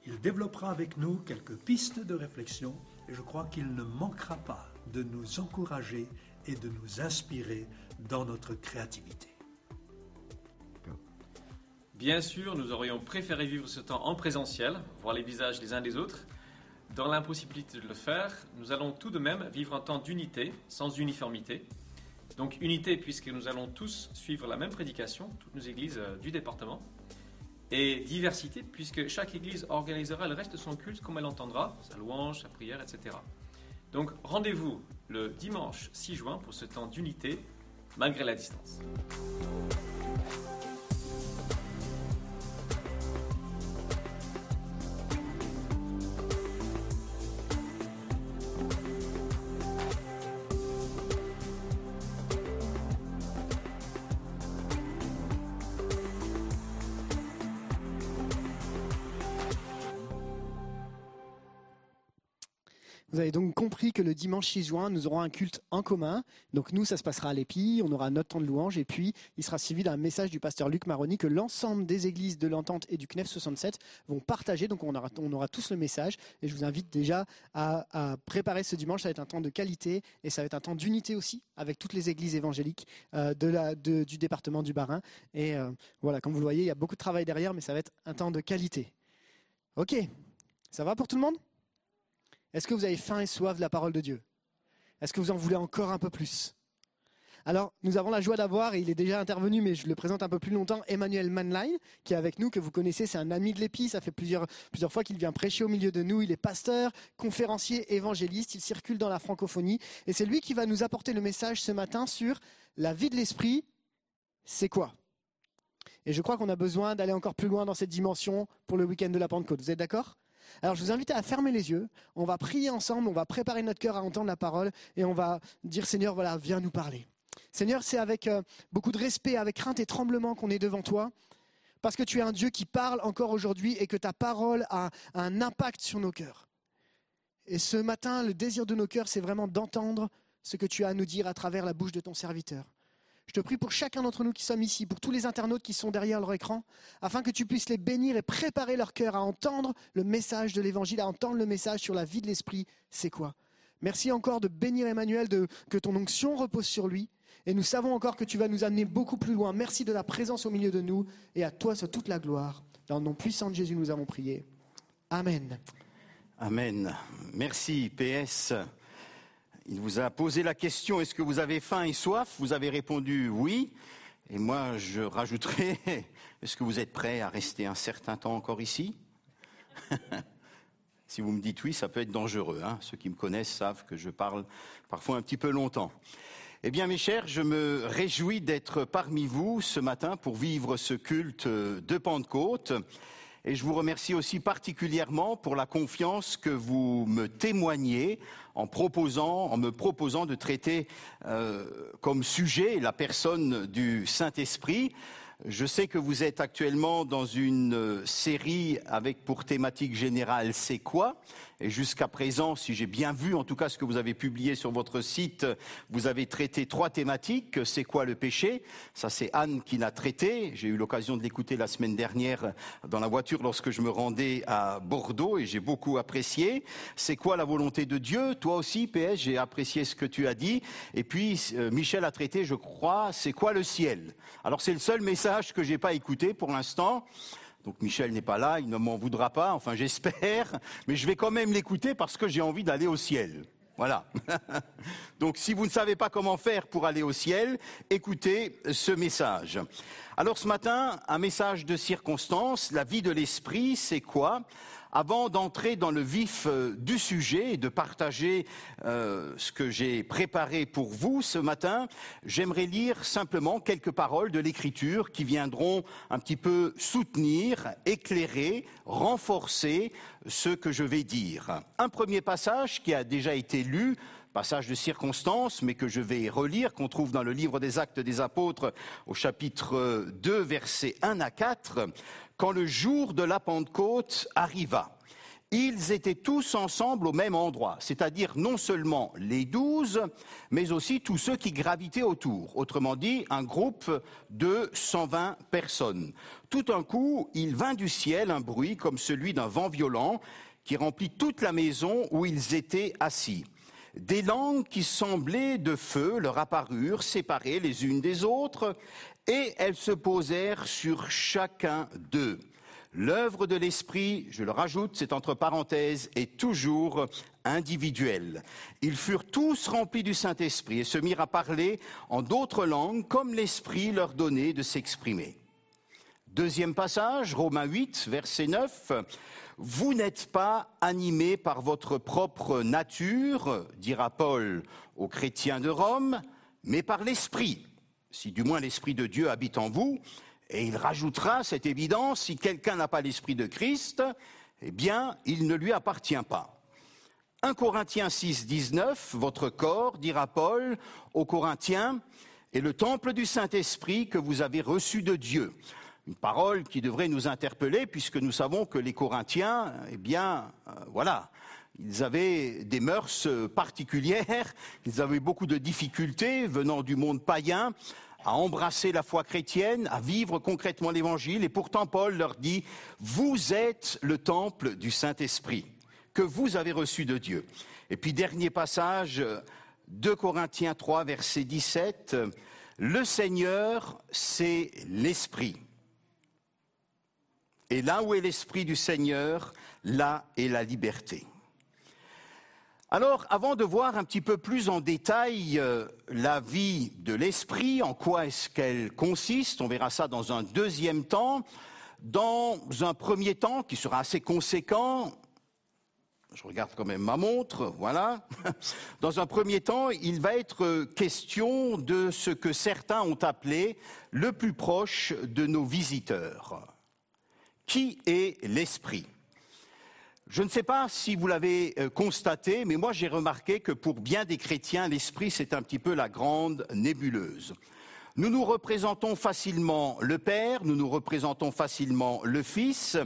Il développera avec nous quelques pistes de réflexion et je crois qu'il ne manquera pas de nous encourager et de nous inspirer dans notre créativité. Bien sûr, nous aurions préféré vivre ce temps en présentiel, voir les visages les uns des autres. Dans l'impossibilité de le faire, nous allons tout de même vivre un temps d'unité, sans uniformité. Donc unité puisque nous allons tous suivre la même prédication, toutes nos églises euh, du département. Et diversité puisque chaque église organisera le reste de son culte comme elle entendra, sa louange, sa prière, etc. Donc rendez-vous le dimanche 6 juin pour ce temps d'unité malgré la distance. Vous avez donc compris que le dimanche 6 juin, nous aurons un culte en commun. Donc nous, ça se passera à l'Épi, on aura notre temps de louange et puis il sera suivi d'un message du pasteur Luc Maroni que l'ensemble des églises de l'Entente et du CNEF 67 vont partager. Donc on aura, tous le message et je vous invite déjà à, préparer ce dimanche. Ça va être un temps de qualité et ça va être un temps d'unité aussi avec toutes les églises évangéliques euh, du département du Bas-Rhin. Et euh, voilà, comme vous le voyez, il y a beaucoup de travail derrière, mais ça va être un temps de qualité. Ok, ça va pour tout le monde? Est-ce que vous avez faim et soif de la parole de Dieu? Est-ce que vous en voulez encore un peu plus? Alors, nous avons la joie d'avoir, il est déjà intervenu, mais je le présente un peu plus longtemps, Emmanuel Manline, qui est avec nous, que vous connaissez, c'est un ami de l'Épi, ça fait plusieurs, plusieurs fois qu'il vient prêcher au milieu de nous, il est pasteur, conférencier, évangéliste, il circule dans la francophonie, et c'est lui qui va nous apporter le message ce matin sur la vie de l'esprit, c'est quoi? Et je crois qu'on a besoin d'aller encore plus loin dans cette dimension pour le week-end de la Pentecôte, vous êtes d'accord? Alors je vous invite à fermer les yeux, on va prier ensemble, on va préparer notre cœur à entendre la parole et on va dire Seigneur, voilà, viens nous parler. Seigneur, c'est avec euh, beaucoup de respect, avec crainte et tremblement qu'on est devant toi, parce que tu es un Dieu qui parle encore aujourd'hui et que ta parole a un impact sur nos cœurs. Et ce matin, le désir de nos cœurs, c'est vraiment d'entendre ce que tu as à nous dire à travers la bouche de ton serviteur. Je te prie pour chacun d'entre nous qui sommes ici, pour tous les internautes qui sont derrière leur écran, afin que tu puisses les bénir et préparer leur cœur à entendre le message de l'Évangile, à entendre le message sur la vie de l'Esprit, c'est quoi? Merci encore de bénir Emmanuel, de, que ton onction repose sur lui. Et nous savons encore que tu vas nous amener beaucoup plus loin. Merci de la présence au milieu de nous et à toi soit toute la gloire. Dans le nom puissant de Jésus, nous avons prié. Amen. Amen. Merci, PS. Il vous a posé la question, est-ce que vous avez faim et soif? Vous avez répondu oui. Et moi, je rajouterai, est-ce que vous êtes prêt à rester un certain temps encore ici? Si vous me dites oui, ça peut être dangereux. Hein. Ceux qui me connaissent savent que je parle parfois un petit peu longtemps. Eh bien, mes chers, je me réjouis d'être parmi vous ce matin pour vivre ce culte de Pentecôte. Et je vous remercie aussi particulièrement pour la confiance que vous me témoignez en me proposant de traiter euh, comme sujet la personne du Saint-Esprit. Je sais que vous êtes actuellement dans une euh, série avec pour thématique générale C'est quoi? Et jusqu'à présent, si j'ai bien vu en tout cas ce que vous avez publié sur votre site, vous avez traité trois thématiques. C'est quoi le péché? Ça c'est Anne qui l'a traité. J'ai eu l'occasion de l'écouter la semaine dernière dans la voiture lorsque je me rendais à Bordeaux et j'ai beaucoup apprécié. C'est quoi la volonté de Dieu? Toi aussi, PS, j'ai apprécié ce que tu as dit. Et puis euh, Michel a traité, je crois, c'est quoi le ciel? Alors c'est le seul message que j'ai pas écouté pour l'instant. Donc Michel n'est pas là, il ne m'en voudra pas, enfin j'espère, mais je vais quand même l'écouter parce que j'ai envie d'aller au ciel. Voilà. Donc si vous ne savez pas comment faire pour aller au ciel, écoutez ce message. Alors ce matin, un message de circonstance, la vie de l'esprit, c'est quoi? Avant d'entrer dans le vif euh, du sujet et de partager euh, ce que j'ai préparé pour vous ce matin, j'aimerais lire simplement quelques paroles de l'Écriture qui viendront un petit peu soutenir, éclairer, renforcer ce que je vais dire. Un premier passage qui a déjà été lu passage de circonstance, mais que je vais relire, qu'on trouve dans le livre des Actes des Apôtres au chapitre 2, versets 1 à 4 quand le jour de la Pentecôte arriva, ils étaient tous ensemble au même endroit, c'est-à-dire non seulement les douze, mais aussi tous ceux qui gravitaient autour. Autrement dit, un groupe de 120 personnes. Tout un coup, il vint du ciel un bruit comme celui d'un vent violent qui remplit toute la maison où ils étaient assis. Des langues qui semblaient de feu leur apparurent, séparées les unes des autres, et elles se posèrent sur chacun d'eux. L'œuvre de l'Esprit, je le rajoute, c'est entre parenthèses, est toujours individuelle. Ils furent tous remplis du Saint-Esprit et se mirent à parler en d'autres langues comme l'Esprit leur donnait de s'exprimer. Deuxième passage, Romains 8, verset 9. Vous n'êtes pas animés par votre propre nature, dira Paul aux chrétiens de Rome, mais par l'Esprit si du moins l'Esprit de Dieu habite en vous, et il rajoutera cette évidence, si quelqu'un n'a pas l'Esprit de Christ, eh bien, il ne lui appartient pas. 1 Corinthiens 6, 19, votre corps, dira Paul aux Corinthiens, est le temple du Saint-Esprit que vous avez reçu de Dieu. Une parole qui devrait nous interpeller puisque nous savons que les Corinthiens, eh bien, euh, voilà, ils avaient des mœurs particulières, ils avaient beaucoup de difficultés venant du monde païen à embrasser la foi chrétienne, à vivre concrètement l'évangile. Et pourtant, Paul leur dit, vous êtes le temple du Saint-Esprit que vous avez reçu de Dieu. Et puis, dernier passage, 2 Corinthiens 3, verset 17, le Seigneur, c'est l'Esprit. Et là où est l'Esprit du Seigneur, là est la liberté. Alors, avant de voir un petit peu plus en détail euh, la vie de l'esprit, en quoi est-ce qu'elle consiste, on verra ça dans un deuxième temps. Dans un premier temps, qui sera assez conséquent, je regarde quand même ma montre, voilà. Dans un premier temps, il va être question de ce que certains ont appelé le plus proche de nos visiteurs. Qui est l'esprit? Je ne sais pas si vous l'avez euh, constaté, mais moi j'ai remarqué que pour bien des chrétiens, l'esprit c'est un petit peu la grande nébuleuse. Nous nous représentons facilement le Père, nous nous représentons facilement le Fils,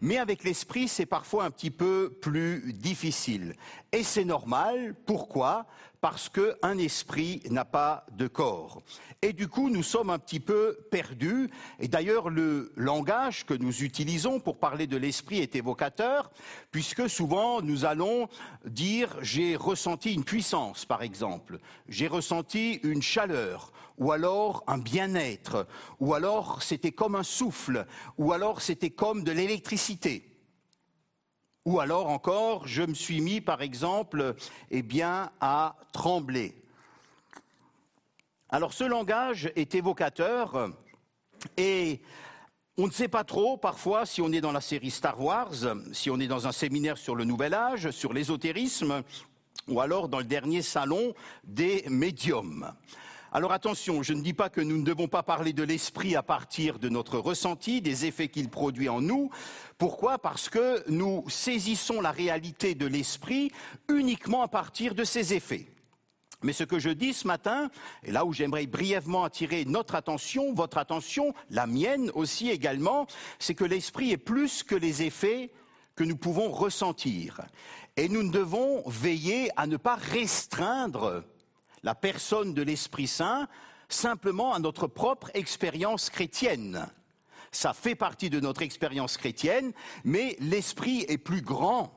mais avec l'Esprit, c'est parfois un petit peu plus difficile. Et c'est normal. Pourquoi? Parce qu'un esprit n'a pas de corps. Et du coup, nous sommes un petit peu perdus. Et d'ailleurs, le langage que nous utilisons pour parler de l'esprit est évocateur, puisque souvent nous allons dire j'ai ressenti une puissance, par exemple, j'ai ressenti une chaleur, ou alors un bien-être, ou alors c'était comme un souffle, ou alors c'était comme de l'électricité. Ou alors encore, je me suis mis, par exemple, eh bien, à trembler. Alors ce langage est évocateur et on ne sait pas trop parfois si on est dans la série Star Wars, si on est dans un séminaire sur le Nouvel Âge, sur l'ésotérisme, ou alors dans le dernier salon des médiums. Alors attention, je ne dis pas que nous ne devons pas parler de l'esprit à partir de notre ressenti, des effets qu'il produit en nous. Pourquoi? Parce que nous saisissons la réalité de l'esprit uniquement à partir de ses effets. Mais ce que je dis ce matin, et là où j'aimerais brièvement attirer notre attention, votre attention, la mienne aussi également, c'est que l'esprit est plus que les effets que nous pouvons ressentir. Et nous devons veiller à ne pas restreindre la personne de l'Esprit Saint simplement à notre propre expérience chrétienne. Ça fait partie de notre expérience chrétienne, mais l'Esprit est plus grand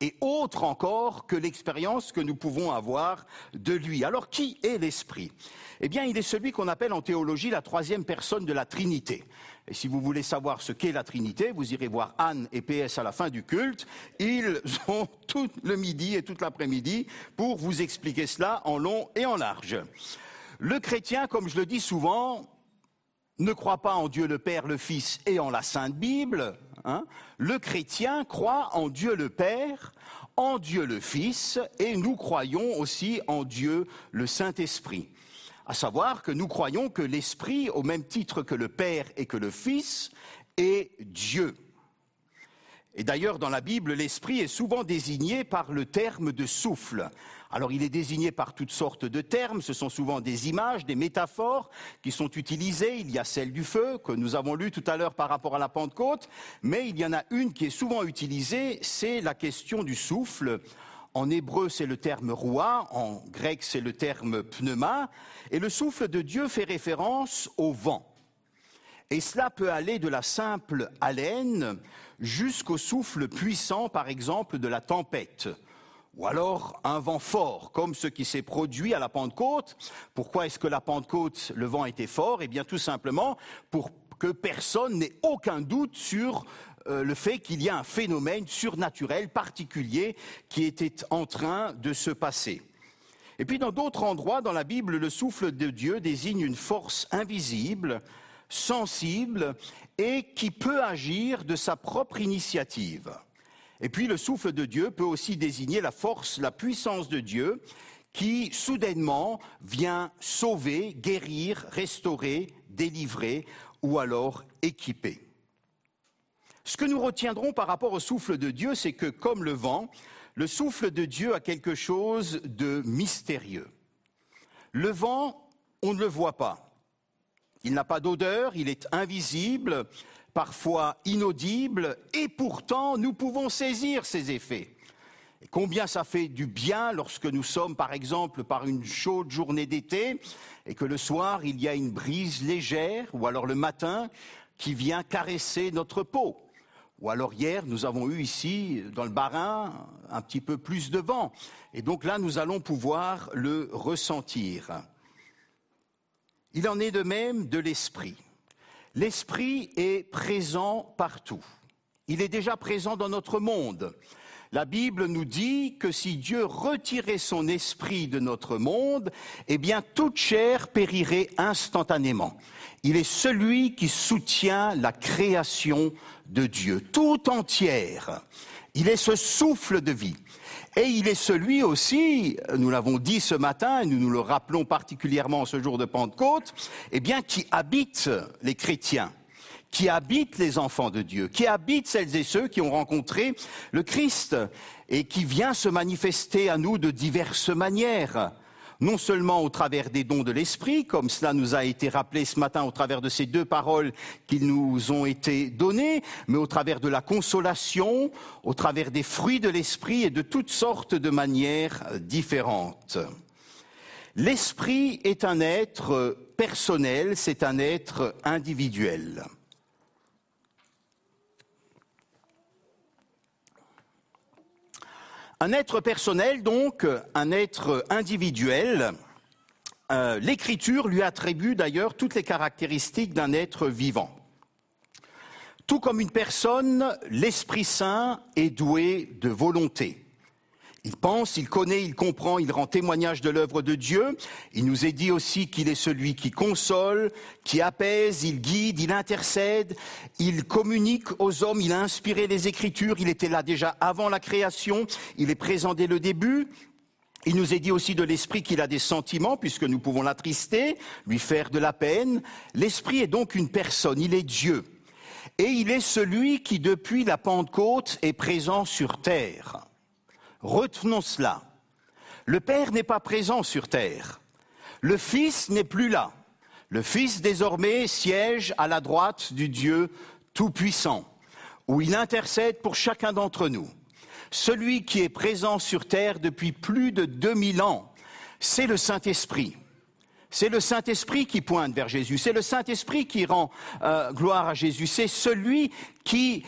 et autre encore que l'expérience que nous pouvons avoir de lui. Alors qui est l'Esprit? Eh bien, il est celui qu'on appelle en théologie la troisième personne de la Trinité. Et si vous voulez savoir ce qu'est la Trinité, vous irez voir Anne et PS à la fin du culte. Ils ont tout le midi et toute l'après-midi pour vous expliquer cela en long et en large. Le chrétien, comme je le dis souvent, ne croit pas en Dieu le Père, le Fils et en la Sainte Bible. Hein. Le chrétien croit en Dieu le Père, en Dieu le Fils, et nous croyons aussi en Dieu le Saint-Esprit à savoir que nous croyons que l'Esprit, au même titre que le Père et que le Fils, est Dieu. Et d'ailleurs, dans la Bible, l'Esprit est souvent désigné par le terme de souffle. Alors, il est désigné par toutes sortes de termes, ce sont souvent des images, des métaphores qui sont utilisées. Il y a celle du feu, que nous avons lu tout à l'heure par rapport à la Pentecôte, mais il y en a une qui est souvent utilisée, c'est la question du souffle. En hébreu, c'est le terme roi, en grec, c'est le terme pneuma, et le souffle de Dieu fait référence au vent. Et cela peut aller de la simple haleine jusqu'au souffle puissant, par exemple, de la tempête. Ou alors un vent fort, comme ce qui s'est produit à la Pentecôte. Pourquoi est-ce que la Pentecôte, le vent était fort? Eh bien, tout simplement pour que personne n'ait aucun doute sur euh, le fait qu'il y a un phénomène surnaturel particulier qui était en train de se passer. Et puis dans d'autres endroits dans la Bible, le souffle de Dieu désigne une force invisible, sensible et qui peut agir de sa propre initiative. Et puis le souffle de Dieu peut aussi désigner la force, la puissance de Dieu qui soudainement vient sauver, guérir, restaurer, délivrer ou alors équiper. Ce que nous retiendrons par rapport au souffle de Dieu, c'est que comme le vent, le souffle de Dieu a quelque chose de mystérieux. Le vent, on ne le voit pas. Il n'a pas d'odeur, il est invisible, parfois inaudible, et pourtant nous pouvons saisir ses effets. Et combien ça fait du bien lorsque nous sommes, par exemple, par une chaude journée d'été, et que le soir il y a une brise légère, ou alors le matin, qui vient caresser notre peau. Ou alors hier, nous avons eu ici, dans le Barin, un petit peu plus de vent. Et donc là, nous allons pouvoir le ressentir. Il en est de même de l'esprit. L'esprit est présent partout. Il est déjà présent dans notre monde. La Bible nous dit que si Dieu retirait son esprit de notre monde, eh bien toute chair périrait instantanément. Il est celui qui soutient la création de Dieu, tout entière. Il est ce souffle de vie. Et il est celui aussi, nous l'avons dit ce matin, et nous nous le rappelons particulièrement ce jour de Pentecôte, eh bien, qui habite les chrétiens, qui habite les enfants de Dieu, qui habite celles et ceux qui ont rencontré le Christ et qui vient se manifester à nous de diverses manières non seulement au travers des dons de l'Esprit, comme cela nous a été rappelé ce matin au travers de ces deux paroles qui nous ont été données, mais au travers de la consolation, au travers des fruits de l'Esprit et de toutes sortes de manières différentes. L'Esprit est un être personnel, c'est un être individuel. Un être personnel, donc, un être individuel. Euh, L'Écriture lui attribue d'ailleurs toutes les caractéristiques d'un être vivant. Tout comme une personne, l'Esprit Saint est doué de volonté. Il pense, il connaît, il comprend, il rend témoignage de l'œuvre de Dieu. Il nous est dit aussi qu'il est celui qui console, qui apaise, il guide, il intercède, il communique aux hommes, il a inspiré les Écritures, il était là déjà avant la création, il est présent dès le début. Il nous est dit aussi de l'esprit qu'il a des sentiments, puisque nous pouvons l'attrister, lui faire de la peine. L'esprit est donc une personne, il est Dieu. Et il est celui qui, depuis la Pentecôte, est présent sur terre. Retenons cela. Le Père n'est pas présent sur terre. Le Fils n'est plus là. Le Fils désormais siège à la droite du Dieu Tout-Puissant, où il intercède pour chacun d'entre nous. Celui qui est présent sur terre depuis plus de 2000 ans, c'est le Saint-Esprit. C'est le Saint-Esprit qui pointe vers Jésus, c'est le Saint-Esprit qui rend euh, gloire à Jésus, c'est celui qui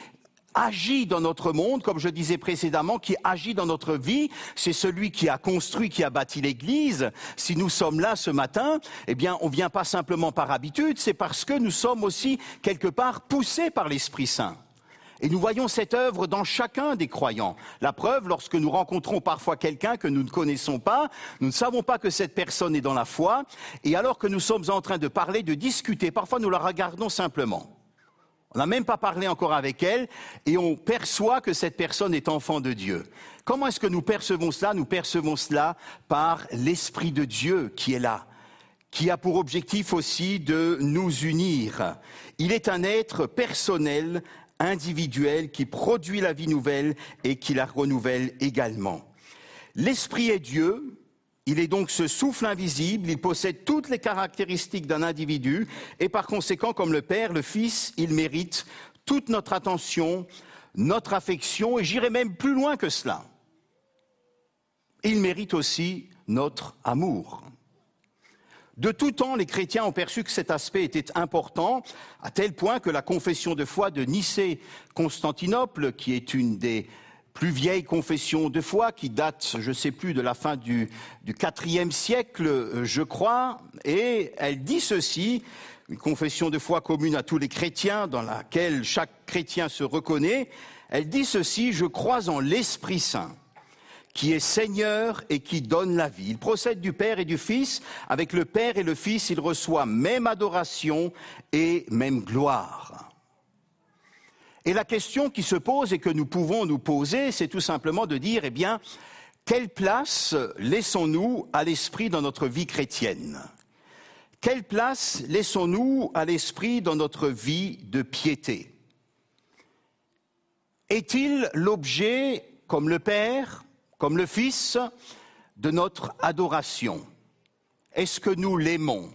agit dans notre monde, comme je disais précédemment, qui agit dans notre vie. C'est celui qui a construit, qui a bâti l'Église. Si nous sommes là ce matin, eh bien, on vient pas simplement par habitude, c'est parce que nous sommes aussi quelque part poussés par l'Esprit Saint. Et nous voyons cette œuvre dans chacun des croyants. La preuve, lorsque nous rencontrons parfois quelqu'un que nous ne connaissons pas, nous ne savons pas que cette personne est dans la foi, et alors que nous sommes en train de parler, de discuter, parfois nous la regardons simplement. On n'a même pas parlé encore avec elle et on perçoit que cette personne est enfant de Dieu. Comment est-ce que nous percevons cela? Nous percevons cela par l'Esprit de Dieu qui est là, qui a pour objectif aussi de nous unir. Il est un être personnel, individuel, qui produit la vie nouvelle et qui la renouvelle également. L'Esprit est Dieu, il est donc ce souffle invisible, il possède toutes les caractéristiques d'un individu et par conséquent, comme le Père, le Fils, il mérite toute notre attention, notre affection et j'irai même plus loin que cela. Il mérite aussi notre amour. De tout temps, les chrétiens ont perçu que cet aspect était important, à tel point que la confession de foi de Nicée-Constantinople, qui est une des plus vieille confession de foi qui date, je ne sais plus, de la fin du, IVe siècle, euh, je crois, et elle dit ceci, une confession de foi commune à tous les chrétiens, dans laquelle chaque chrétien se reconnaît, elle dit ceci, je crois en l'Esprit Saint qui est Seigneur et qui donne la vie. Il procède du Père et du Fils. Avec le Père et le Fils, il reçoit même adoration et même gloire. Et la question qui se pose et que nous pouvons nous poser, c'est tout simplement de dire, eh bien, quelle place laissons-nous à l'esprit dans notre vie chrétienne? Quelle place laissons-nous à l'esprit dans notre vie de piété? Est-il l'objet, comme le Père, comme le Fils, de notre adoration? Est-ce que nous l'aimons?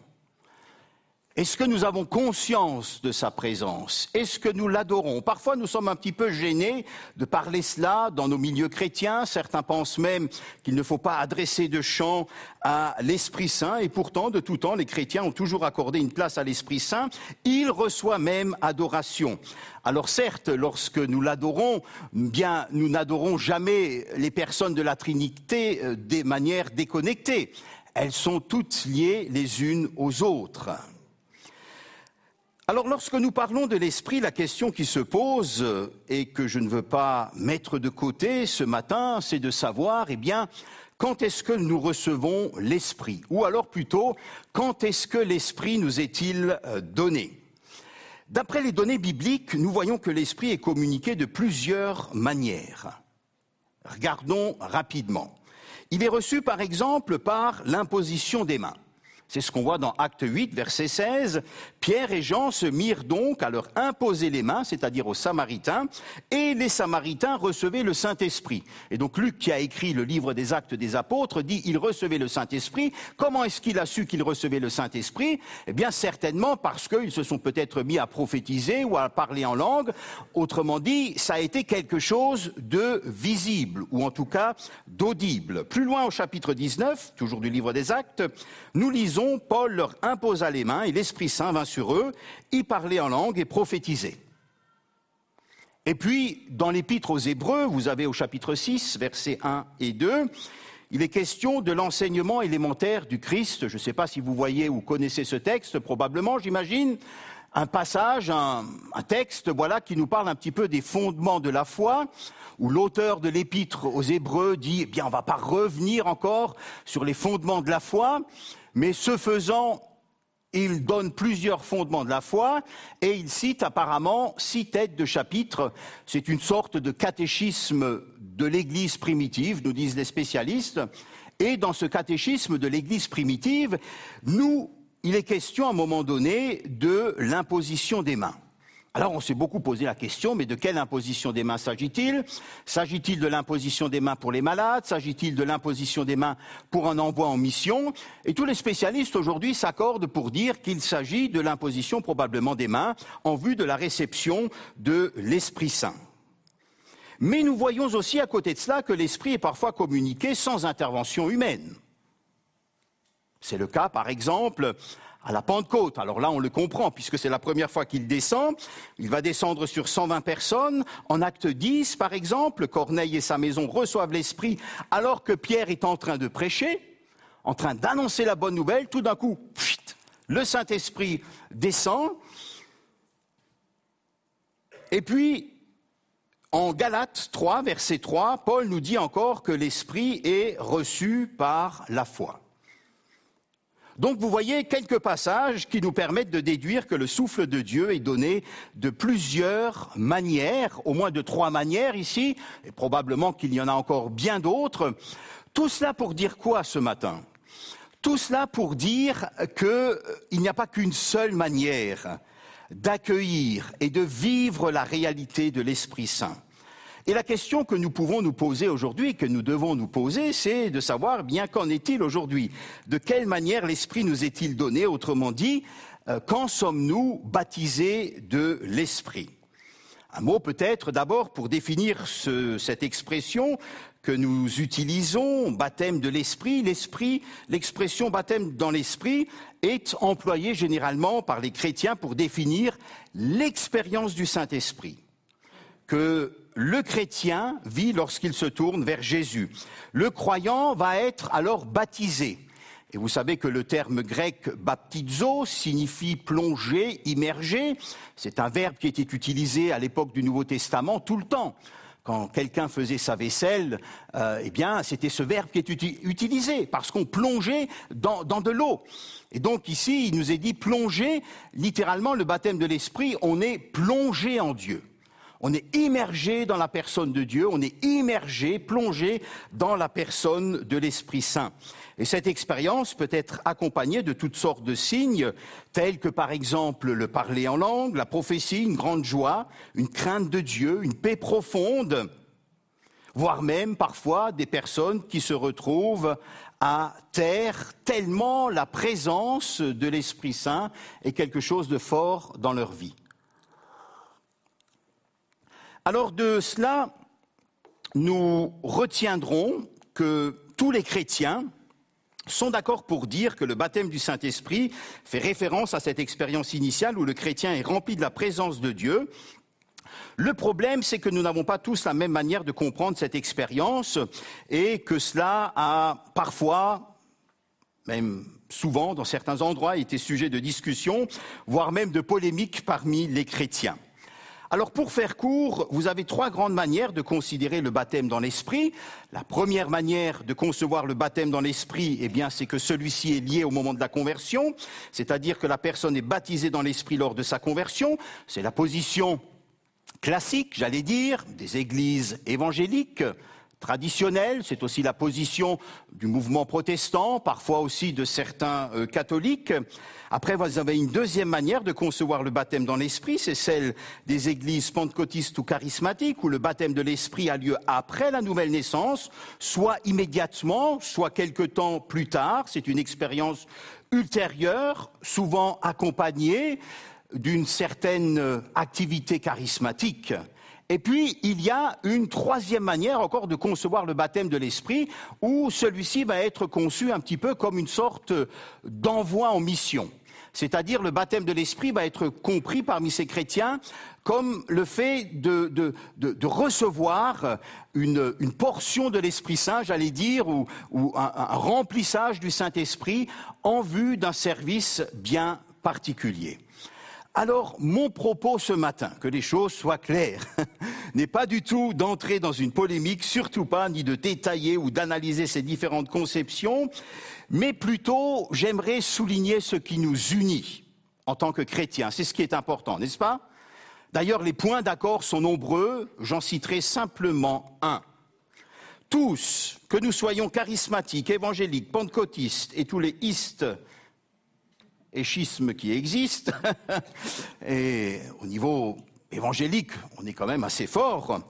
Est-ce que nous avons conscience de sa présence? Est-ce que nous l'adorons? Parfois, nous sommes un petit peu gênés de parler cela dans nos milieux chrétiens. Certains pensent même qu'il ne faut pas adresser de chant à l'Esprit Saint. Et pourtant, de tout temps, les chrétiens ont toujours accordé une place à l'Esprit Saint. Il reçoit même adoration. Alors certes, lorsque nous l'adorons, bien, nous n'adorons jamais les personnes de la Trinité euh, des manières déconnectées. Elles sont toutes liées les unes aux autres. Alors lorsque nous parlons de l'esprit, la question qui se pose et que je ne veux pas mettre de côté ce matin, c'est de savoir, eh bien, quand est-ce que nous recevons l'esprit? Ou alors plutôt, quand est-ce que l'esprit nous est-il euh, donné? D'après les données bibliques, nous voyons que l'esprit est communiqué de plusieurs manières. Regardons rapidement. Il est reçu par exemple par l'imposition des mains. C'est ce qu'on voit dans Acte 8, verset 16. Pierre et Jean se mirent donc à leur imposer les mains, c'est-à-dire aux Samaritains, et les Samaritains recevaient le Saint-Esprit. Et donc Luc, qui a écrit le livre des Actes des Apôtres, dit il recevait le Saint-Esprit. Comment est-ce qu'il a su qu'il recevait le Saint-Esprit? Eh bien, certainement parce qu'ils se sont peut-être mis à prophétiser ou à parler en langue. Autrement dit, ça a été quelque chose de visible, ou en tout cas d'audible. Plus loin au chapitre 19, toujours du livre des Actes, nous lisons Paul leur imposa les mains et l'Esprit Saint vint sur eux, y parlait en langue et prophétisait. Et puis, dans l'épître aux Hébreux, vous avez au chapitre 6, versets 1 et 2, il est question de l'enseignement élémentaire du Christ. Je ne sais pas si vous voyez ou connaissez ce texte, probablement, j'imagine. Un passage, un, texte, voilà, qui nous parle un petit peu des fondements de la foi, où l'auteur de l'épître aux Hébreux dit, eh bien, on ne va pas revenir encore sur les fondements de la foi, mais ce faisant, il donne plusieurs fondements de la foi et il cite apparemment six têtes de chapitre. C'est une sorte de catéchisme de l'Église primitive, nous disent les spécialistes. Et dans ce catéchisme de l'Église primitive, nous, il est question à un moment donné de l'imposition des mains. Alors on s'est beaucoup posé la question, mais de quelle imposition des mains s'agit-il? S'agit-il de l'imposition des mains pour les malades? S'agit-il de l'imposition des mains pour un envoi en mission? Et tous les spécialistes aujourd'hui s'accordent pour dire qu'il s'agit de l'imposition probablement des mains en vue de la réception de l'Esprit Saint. Mais nous voyons aussi à côté de cela que l'Esprit est parfois communiqué sans intervention humaine. C'est le cas, par exemple, à la Pentecôte. Alors là, on le comprend, puisque c'est la première fois qu'il descend. Il va descendre sur 120 personnes. En acte 10, par exemple, Corneille et sa maison reçoivent l'Esprit alors que Pierre est en train de prêcher, en train d'annoncer la bonne nouvelle. Tout d'un coup, le Saint-Esprit descend. Et puis, en Galates 3, verset 3, Paul nous dit encore que l'Esprit est reçu par la foi. Donc vous voyez quelques passages qui nous permettent de déduire que le souffle de Dieu est donné de plusieurs manières, au moins de trois manières ici, et probablement qu'il y en a encore bien d'autres. Tout cela pour dire quoi ce matin? Tout cela pour dire qu'il n'y a pas qu'une seule manière d'accueillir et de vivre la réalité de l'Esprit Saint. Et la question que nous pouvons nous poser aujourd'hui, que nous devons nous poser, c'est de savoir bien qu'en est-il aujourd'hui? De quelle manière l'Esprit nous est-il donné? Autrement dit, euh, quand sommes-nous baptisés de l'Esprit? Un mot peut-être d'abord pour définir ce, cette expression que nous utilisons, baptême de l'Esprit. L'Esprit, l'expression baptême dans l'Esprit est employée généralement par les chrétiens pour définir l'expérience du Saint-Esprit que le chrétien vit lorsqu'il se tourne vers Jésus. Le croyant va être alors baptisé. Et vous savez que le terme grec baptizo signifie plonger, immerger. C'est un verbe qui était utilisé à l'époque du Nouveau Testament tout le temps. Quand quelqu'un faisait sa vaisselle, euh, eh bien, c'était ce verbe qui était utilisé parce qu'on plongeait dans, dans de l'eau. Et donc ici, il nous est dit plonger, littéralement le baptême de l'esprit, on est plongé en Dieu. On est immergé dans la personne de Dieu, on est immergé, plongé dans la personne de l'Esprit Saint. Et cette expérience peut être accompagnée de toutes sortes de signes, tels que par exemple le parler en langue, la prophétie, une grande joie, une crainte de Dieu, une paix profonde, voire même parfois des personnes qui se retrouvent à terre tellement la présence de l'Esprit Saint est quelque chose de fort dans leur vie. Alors de cela, nous retiendrons que tous les chrétiens sont d'accord pour dire que le baptême du Saint-Esprit fait référence à cette expérience initiale où le chrétien est rempli de la présence de Dieu. Le problème, c'est que nous n'avons pas tous la même manière de comprendre cette expérience et que cela a parfois, même souvent dans certains endroits, été sujet de discussion, voire même de polémique parmi les chrétiens. Alors pour faire court, vous avez trois grandes manières de considérer le baptême dans l'esprit. La première manière de concevoir le baptême dans l'esprit, eh c'est que celui-ci est lié au moment de la conversion, c'est-à-dire que la personne est baptisée dans l'esprit lors de sa conversion. C'est la position classique, j'allais dire, des églises évangéliques, traditionnelle, c'est aussi la position du mouvement protestant, parfois aussi de certains euh, catholiques. Après, vous avez une deuxième manière de concevoir le baptême dans l'esprit, c'est celle des églises pentecôtistes ou charismatiques, où le baptême de l'esprit a lieu après la nouvelle naissance, soit immédiatement, soit quelque temps plus tard. C'est une expérience ultérieure, souvent accompagnée d'une certaine activité charismatique. Et puis, il y a une troisième manière encore de concevoir le baptême de l'esprit, où celui-ci va être conçu un petit peu comme une sorte d'envoi en mission. C'est-à-dire le baptême de l'esprit va être compris parmi ces chrétiens comme le fait de, recevoir une, portion de l'Esprit Saint, j'allais dire, ou, un remplissage du Saint-Esprit en vue d'un service bien particulier. Alors, mon propos ce matin, que les choses soient claires, n'est pas du tout d'entrer dans une polémique, surtout pas, ni de détailler ou d'analyser ces différentes conceptions, mais plutôt, j'aimerais souligner ce qui nous unit en tant que chrétiens. C'est ce qui est important, n'est-ce pas? D'ailleurs, les points d'accord sont nombreux, j'en citerai simplement un. Tous, que nous soyons charismatiques, évangéliques, pentecôtistes et tous les istes et schismes qui existent, et au niveau évangélique, on est quand même assez fort,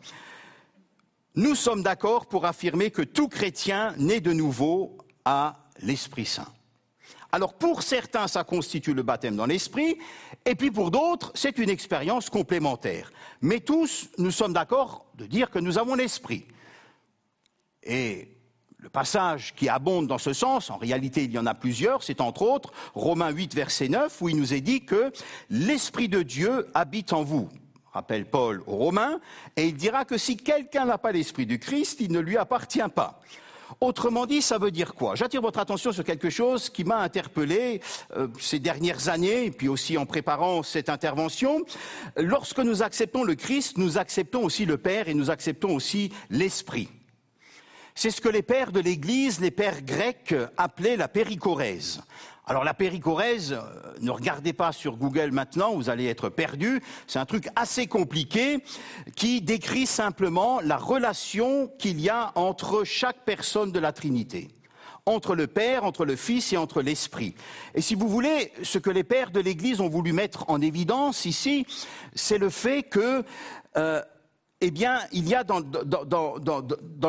nous sommes d'accord pour affirmer que tout chrétien né de nouveau a l'Esprit Saint. Alors pour certains, ça constitue le baptême dans l'Esprit, et puis pour d'autres, c'est une expérience complémentaire. Mais tous, nous sommes d'accord de dire que nous avons l'Esprit. Et le passage qui abonde dans ce sens, en réalité il y en a plusieurs, c'est entre autres Romains 8, verset 9, où il nous est dit que l'Esprit de Dieu habite en vous. Rappelle Paul aux Romains, et il dira que si quelqu'un n'a pas l'Esprit du Christ, il ne lui appartient pas. Autrement dit, ça veut dire quoi? J'attire votre attention sur quelque chose qui m'a interpellé euh, ces dernières années, et puis aussi en préparant cette intervention. Lorsque nous acceptons le Christ, nous acceptons aussi le Père et nous acceptons aussi l'Esprit. C'est ce que les pères de l'Église, les pères grecs, appelaient la péricorèse. Alors la péricorèse, euh, ne regardez pas sur Google maintenant, vous allez être perdu. C'est un truc assez compliqué qui décrit simplement la relation qu'il y a entre chaque personne de la Trinité entre le Père, entre le Fils et entre l'Esprit. Et si vous voulez, ce que les pères de l'Église ont voulu mettre en évidence ici, c'est le fait que euh, eh bien, il y a dans,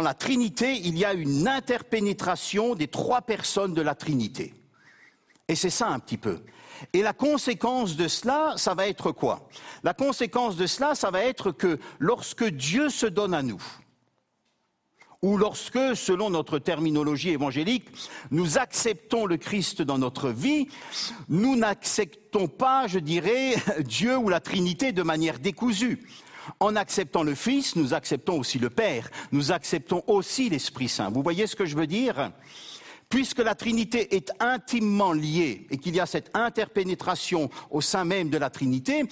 la Trinité, il y a une interpénétration des trois personnes de la Trinité. Et c'est ça un petit peu. Et la conséquence de cela, ça va être quoi? La conséquence de cela, ça va être que lorsque Dieu se donne à nous, ou lorsque, selon notre terminologie évangélique, nous acceptons le Christ dans notre vie, nous n'acceptons pas, je dirais, Dieu ou la Trinité de manière décousue. En acceptant le Fils, nous acceptons aussi le Père, nous acceptons aussi l'Esprit Saint. Vous voyez ce que je veux dire? Puisque la Trinité est intimement liée et qu'il y a cette interpénétration au sein même de la Trinité,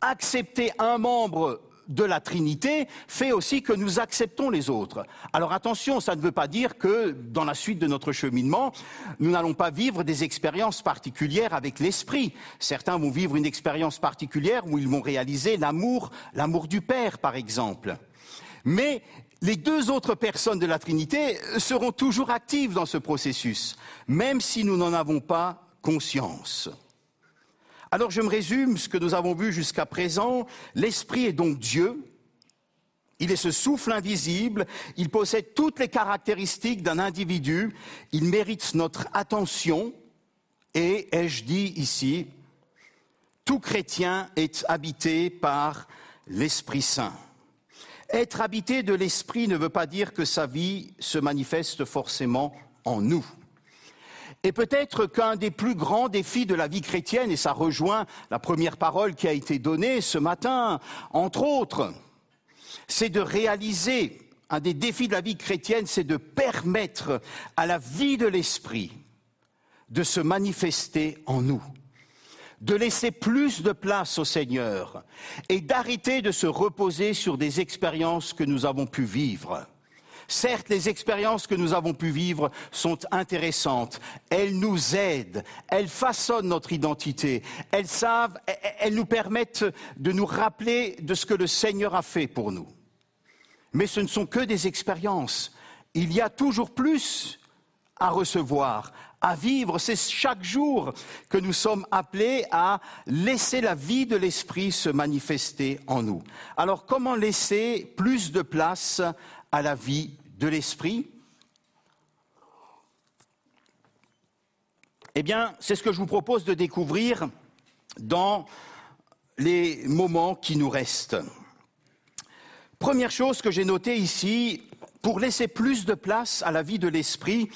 accepter un membre de la Trinité fait aussi que nous acceptons les autres. Alors attention, ça ne veut pas dire que dans la suite de notre cheminement, nous n'allons pas vivre des expériences particulières avec l'esprit. Certains vont vivre une expérience particulière où ils vont réaliser l'amour, l'amour du Père par exemple. Mais les deux autres personnes de la Trinité seront toujours actives dans ce processus, même si nous n'en avons pas conscience. Alors je me résume ce que nous avons vu jusqu'à présent. L'Esprit est donc Dieu. Il est ce souffle invisible. Il possède toutes les caractéristiques d'un individu. Il mérite notre attention. Et, ai-je dit ici, tout chrétien est habité par l'Esprit Saint. Être habité de l'Esprit ne veut pas dire que sa vie se manifeste forcément en nous. Et peut-être qu'un des plus grands défis de la vie chrétienne, et ça rejoint la première parole qui a été donnée ce matin, entre autres, c'est de réaliser, un des défis de la vie chrétienne, c'est de permettre à la vie de l'Esprit de se manifester en nous de laisser plus de place au Seigneur et d'arrêter de se reposer sur des expériences que nous avons pu vivre. Certes, les expériences que nous avons pu vivre sont intéressantes. Elles nous aident. Elles façonnent notre identité. Elles nous permettent de nous rappeler de ce que le Seigneur a fait pour nous. Mais ce ne sont que des expériences. Il y a toujours plus à recevoir, à vivre. C'est chaque jour que nous sommes appelés à laisser la vie de l'Esprit se manifester en nous. Alors comment laisser plus de place à la vie de l'Esprit Eh bien, c'est ce que je vous propose de découvrir dans les moments qui nous restent. Première chose que j'ai notée ici, pour laisser plus de place à la vie de l'esprit,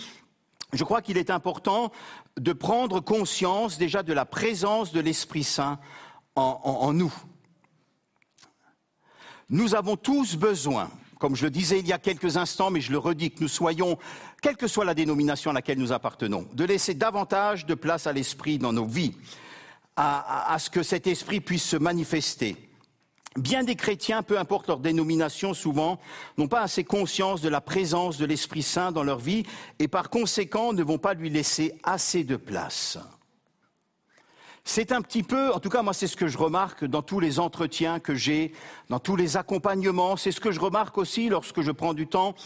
je crois qu'il est important de prendre conscience déjà de la présence de l'Esprit Saint en, nous. Nous avons tous besoin, comme je le disais il y a quelques instants, mais je le redis, que nous soyons, quelle que soit la dénomination à laquelle nous appartenons, de laisser davantage de place à l'Esprit dans nos vies, à, ce que cet Esprit puisse se manifester. Bien des chrétiens, peu importe leur dénomination, souvent, n'ont pas assez conscience de la présence de l'Esprit Saint dans leur vie et par conséquent ne vont pas lui laisser assez de place. C'est un petit peu, en tout cas moi c'est ce que je remarque dans tous les entretiens que j'ai, dans tous les accompagnements, c'est ce que je remarque aussi lorsque je prends du temps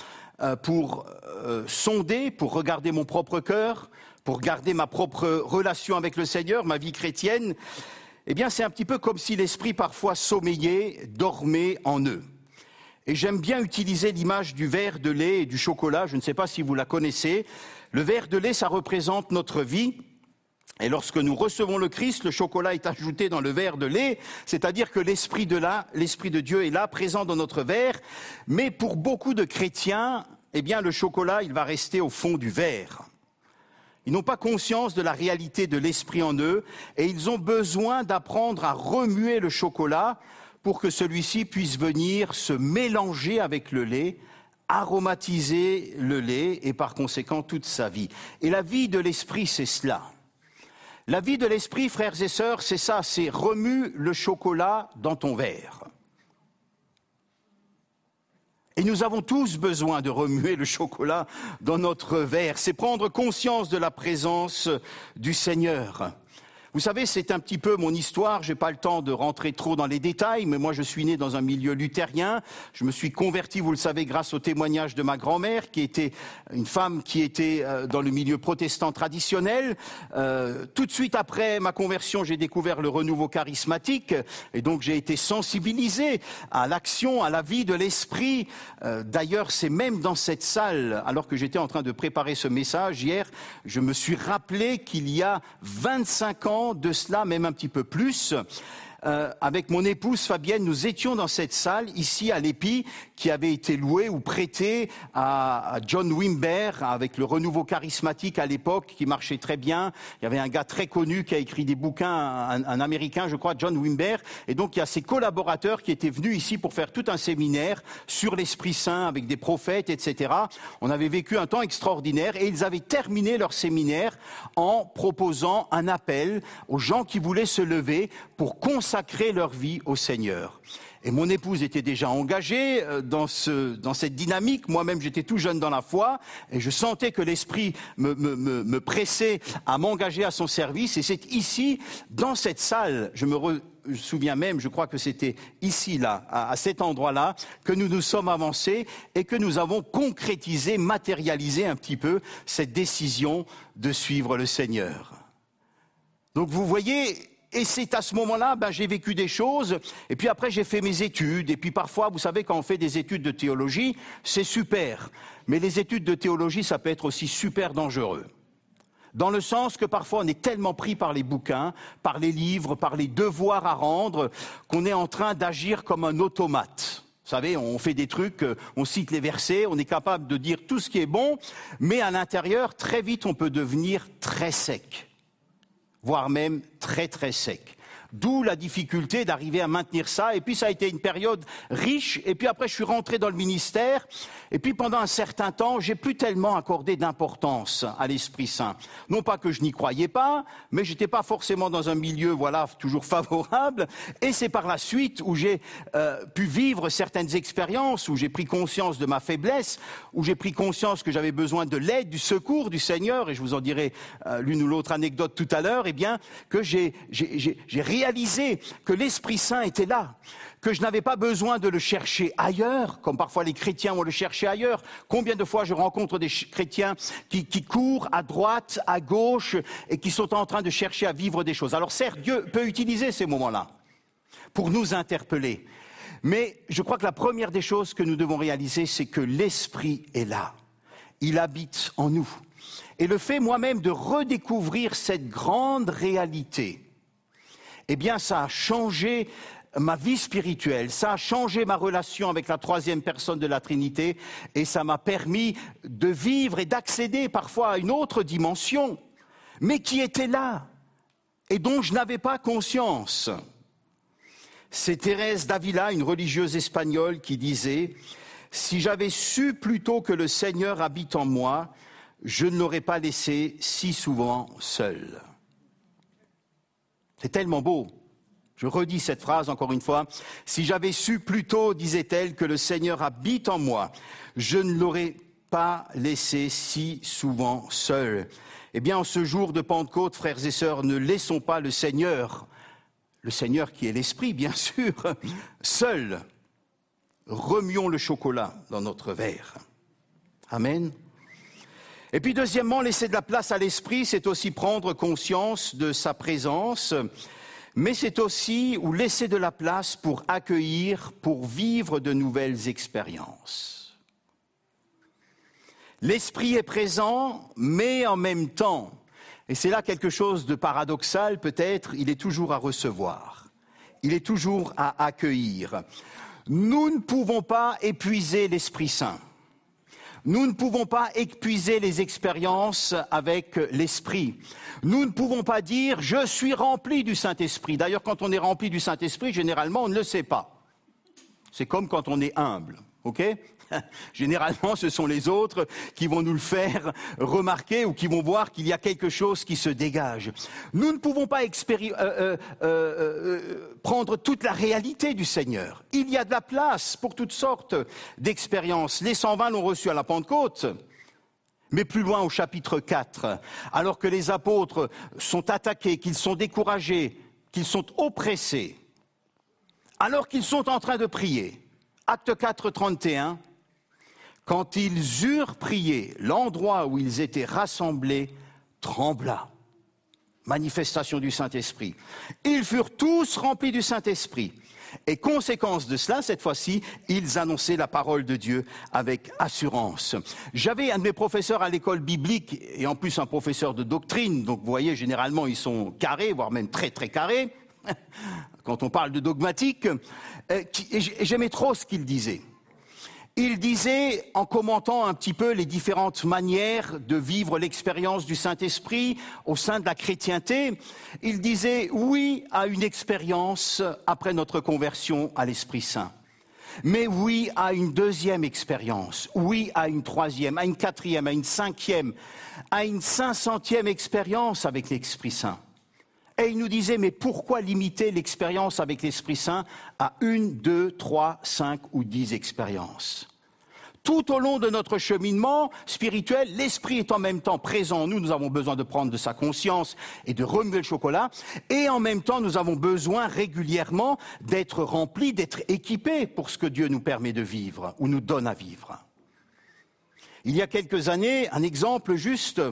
euh, pour euh, sonder, pour regarder mon propre cœur, pour garder ma propre relation avec le Seigneur, ma vie chrétienne. Eh bien, c'est un petit peu comme si l'esprit parfois sommeillait, dormait en eux. Et j'aime bien utiliser l'image du verre de lait et du chocolat. Je ne sais pas si vous la connaissez. Le verre de lait, ça représente notre vie. Et lorsque nous recevons le Christ, le chocolat est ajouté dans le verre de lait, c'est-à-dire que l'esprit de là, l'esprit de Dieu est là, présent dans notre verre. Mais pour beaucoup de chrétiens, eh bien, le chocolat, il va rester au fond du verre. Ils n'ont pas conscience de la réalité de l'esprit en eux et ils ont besoin d'apprendre à remuer le chocolat pour que celui-ci puisse venir se mélanger avec le lait, aromatiser le lait et par conséquent toute sa vie. Et la vie de l'esprit, c'est cela. La vie de l'esprit, frères et sœurs, c'est ça, c'est remue le chocolat dans ton verre. Et nous avons tous besoin de remuer le chocolat dans notre verre. C'est prendre conscience de la présence du Seigneur. Vous savez, c'est un petit peu mon histoire. J'ai pas le temps de rentrer trop dans les détails, mais moi, je suis né dans un milieu luthérien. Je me suis converti, vous le savez, grâce au témoignage de ma grand-mère, qui était une femme qui était euh, dans le milieu protestant traditionnel. Euh, tout de suite après ma conversion, j'ai découvert le renouveau charismatique, et donc j'ai été sensibilisé à l'action, à la vie de l'esprit. Euh, D'ailleurs, c'est même dans cette salle, alors que j'étais en train de préparer ce message hier, je me suis rappelé qu'il y a 25 ans de cela, même un petit peu plus, euh, avec mon épouse Fabienne, nous étions dans cette salle ici à l'Épi qui avait été louée ou prêtée à, John Wimber avec le renouveau charismatique à l'époque qui marchait très bien. Il y avait un gars très connu qui a écrit des bouquins, un, Américain, je crois, John Wimber. Et donc il y a ses collaborateurs qui étaient venus ici pour faire tout un séminaire sur l'Esprit Saint avec des prophètes, etc. On avait vécu un temps extraordinaire et ils avaient terminé leur séminaire en proposant un appel aux gens qui voulaient se lever pour consacrer leur vie au Seigneur. Et mon épouse était déjà engagée euh, dans, ce, dans cette dynamique. Moi-même, j'étais tout jeune dans la foi et je sentais que l'Esprit me, me, me, pressait à m'engager à son service. Et c'est ici, dans cette salle, je me souviens même, je crois que c'était ici, là, à cet endroit-là, que nous nous sommes avancés et que nous avons concrétisé, matérialisé un petit peu cette décision de suivre le Seigneur. Donc vous voyez, et c'est à ce moment-là, ben, j'ai vécu des choses, et puis après j'ai fait mes études, et puis parfois, vous savez, quand on fait des études de théologie, c'est super. Mais les études de théologie, ça peut être aussi super dangereux. Dans le sens que parfois on est tellement pris par les bouquins, par les livres, par les devoirs à rendre, qu'on est en train d'agir comme un automate. Vous savez, on fait des trucs, on cite les versets, on est capable de dire tout ce qui est bon, mais à l'intérieur, très vite, on peut devenir très sec voire même très très sec. D'où la difficulté d'arriver à maintenir ça. Et puis ça a été une période riche. Et puis après, je suis rentré dans le ministère. Et puis pendant un certain temps, j'ai plus tellement accordé d'importance à l'Esprit Saint. Non pas que je n'y croyais pas, mais j'étais pas forcément dans un milieu, voilà, toujours favorable. Et c'est par la suite où j'ai euh, pu vivre certaines expériences, où j'ai pris conscience de ma faiblesse, où j'ai pris conscience que j'avais besoin de l'aide, du secours du Seigneur. Et je vous en dirai euh, l'une ou l'autre anecdote tout à l'heure. Eh bien, que j'ai réalisé que l'Esprit Saint était là, que je n'avais pas besoin de le chercher ailleurs, comme parfois les chrétiens vont le chercher ailleurs. Combien de fois je rencontre des chrétiens qui, qui courent à droite, à gauche, et qui sont en train de chercher à vivre des choses. Alors certes, Dieu peut utiliser ces moments-là pour nous interpeller. Mais je crois que la première des choses que nous devons réaliser, c'est que l'Esprit est là. Il habite en nous. Et le fait moi-même de redécouvrir cette grande réalité, eh bien, ça a changé ma vie spirituelle, ça a changé ma relation avec la troisième personne de la Trinité, et ça m'a permis de vivre et d'accéder parfois à une autre dimension, mais qui était là, et dont je n'avais pas conscience. C'est Thérèse d'Avila, une religieuse espagnole, qui disait Si j'avais su plutôt que le Seigneur habite en moi, je ne l'aurais pas laissé si souvent seul. C'est tellement beau. Je redis cette phrase encore une fois. Si j'avais su plus tôt, disait-elle, que le Seigneur habite en moi, je ne l'aurais pas laissé si souvent seul. Eh bien, en ce jour de Pentecôte, frères et sœurs, ne laissons pas le Seigneur, le Seigneur qui est l'Esprit, bien sûr, seul. Remuons le chocolat dans notre verre. Amen. Et puis deuxièmement, laisser de la place à l'esprit, c'est aussi prendre conscience de sa présence, mais c'est aussi ou laisser de la place pour accueillir, pour vivre de nouvelles expériences. L'esprit est présent, mais en même temps, et c'est là quelque chose de paradoxal peut-être, il est toujours à recevoir, il est toujours à accueillir. Nous ne pouvons pas épuiser l'Esprit Saint. Nous ne pouvons pas épuiser les expériences avec l'Esprit. Nous ne pouvons pas dire je suis rempli du Saint-Esprit. D'ailleurs, quand on est rempli du Saint-Esprit, généralement, on ne le sait pas. C'est comme quand on est humble. OK? Généralement, ce sont les autres qui vont nous le faire remarquer ou qui vont voir qu'il y a quelque chose qui se dégage. Nous ne pouvons pas euh, euh, euh, prendre toute la réalité du Seigneur. Il y a de la place pour toutes sortes d'expériences. Les 120 l'ont reçu à la Pentecôte. Mais plus loin au chapitre 4, alors que les apôtres sont attaqués, qu'ils sont découragés, qu'ils sont oppressés, alors qu'ils sont en train de prier, Acte 4, 31, quand ils eurent prié, l'endroit où ils étaient rassemblés trembla. Manifestation du Saint-Esprit. Ils furent tous remplis du Saint-Esprit. Et conséquence de cela, cette fois-ci, ils annonçaient la parole de Dieu avec assurance. J'avais un de mes professeurs à l'école biblique, et en plus un professeur de doctrine, donc vous voyez, généralement ils sont carrés, voire même très très carrés, quand on parle de dogmatique, euh, et j'aimais trop ce qu'il disait. Il disait, en commentant un petit peu les différentes manières de vivre l'expérience du Saint-Esprit au sein de la chrétienté, il disait oui à une expérience après notre conversion à l'Esprit Saint. Mais oui à une deuxième expérience, oui à une troisième, à une quatrième, à une cinquième, à une cinq centième expérience avec l'Esprit Saint. Et il nous disait, mais pourquoi limiter l'expérience avec l'Esprit Saint à une, deux, trois, cinq ou dix expériences? Tout au long de notre cheminement spirituel, l'esprit est en même temps présent en nous, nous avons besoin de prendre de sa conscience et de remuer le chocolat, et en même temps nous avons besoin régulièrement d'être remplis, d'être équipés pour ce que Dieu nous permet de vivre ou nous donne à vivre. Il y a quelques années, un exemple juste,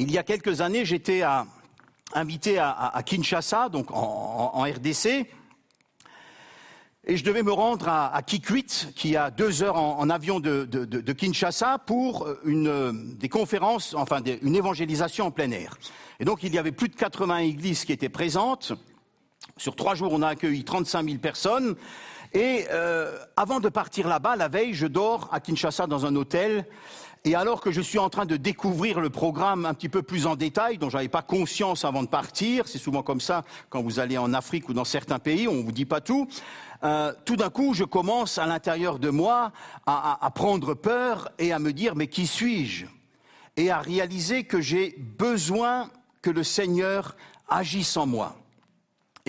Il y a quelques années, j'étais invité à, Kinshasa, donc en, RDC, et je devais me rendre à, Kikwit, qui a deux heures en, avion de, Kinshasa, pour une, des conférences, enfin une évangélisation en plein air. Et donc il y avait plus de 80 églises qui étaient présentes. Sur trois jours, on a accueilli 35 000 personnes. Et euh, avant de partir là-bas, la veille, je dors à Kinshasa dans un hôtel. Et alors que je suis en train de découvrir le programme un petit peu plus en détail, dont je n'avais pas conscience avant de partir, c'est souvent comme ça quand vous allez en Afrique ou dans certains pays, on vous dit pas tout, euh, tout d'un coup, je commence à l'intérieur de moi à, à prendre peur et à me dire, mais qui suis-je? Et à réaliser que j'ai besoin que le Seigneur agisse en moi.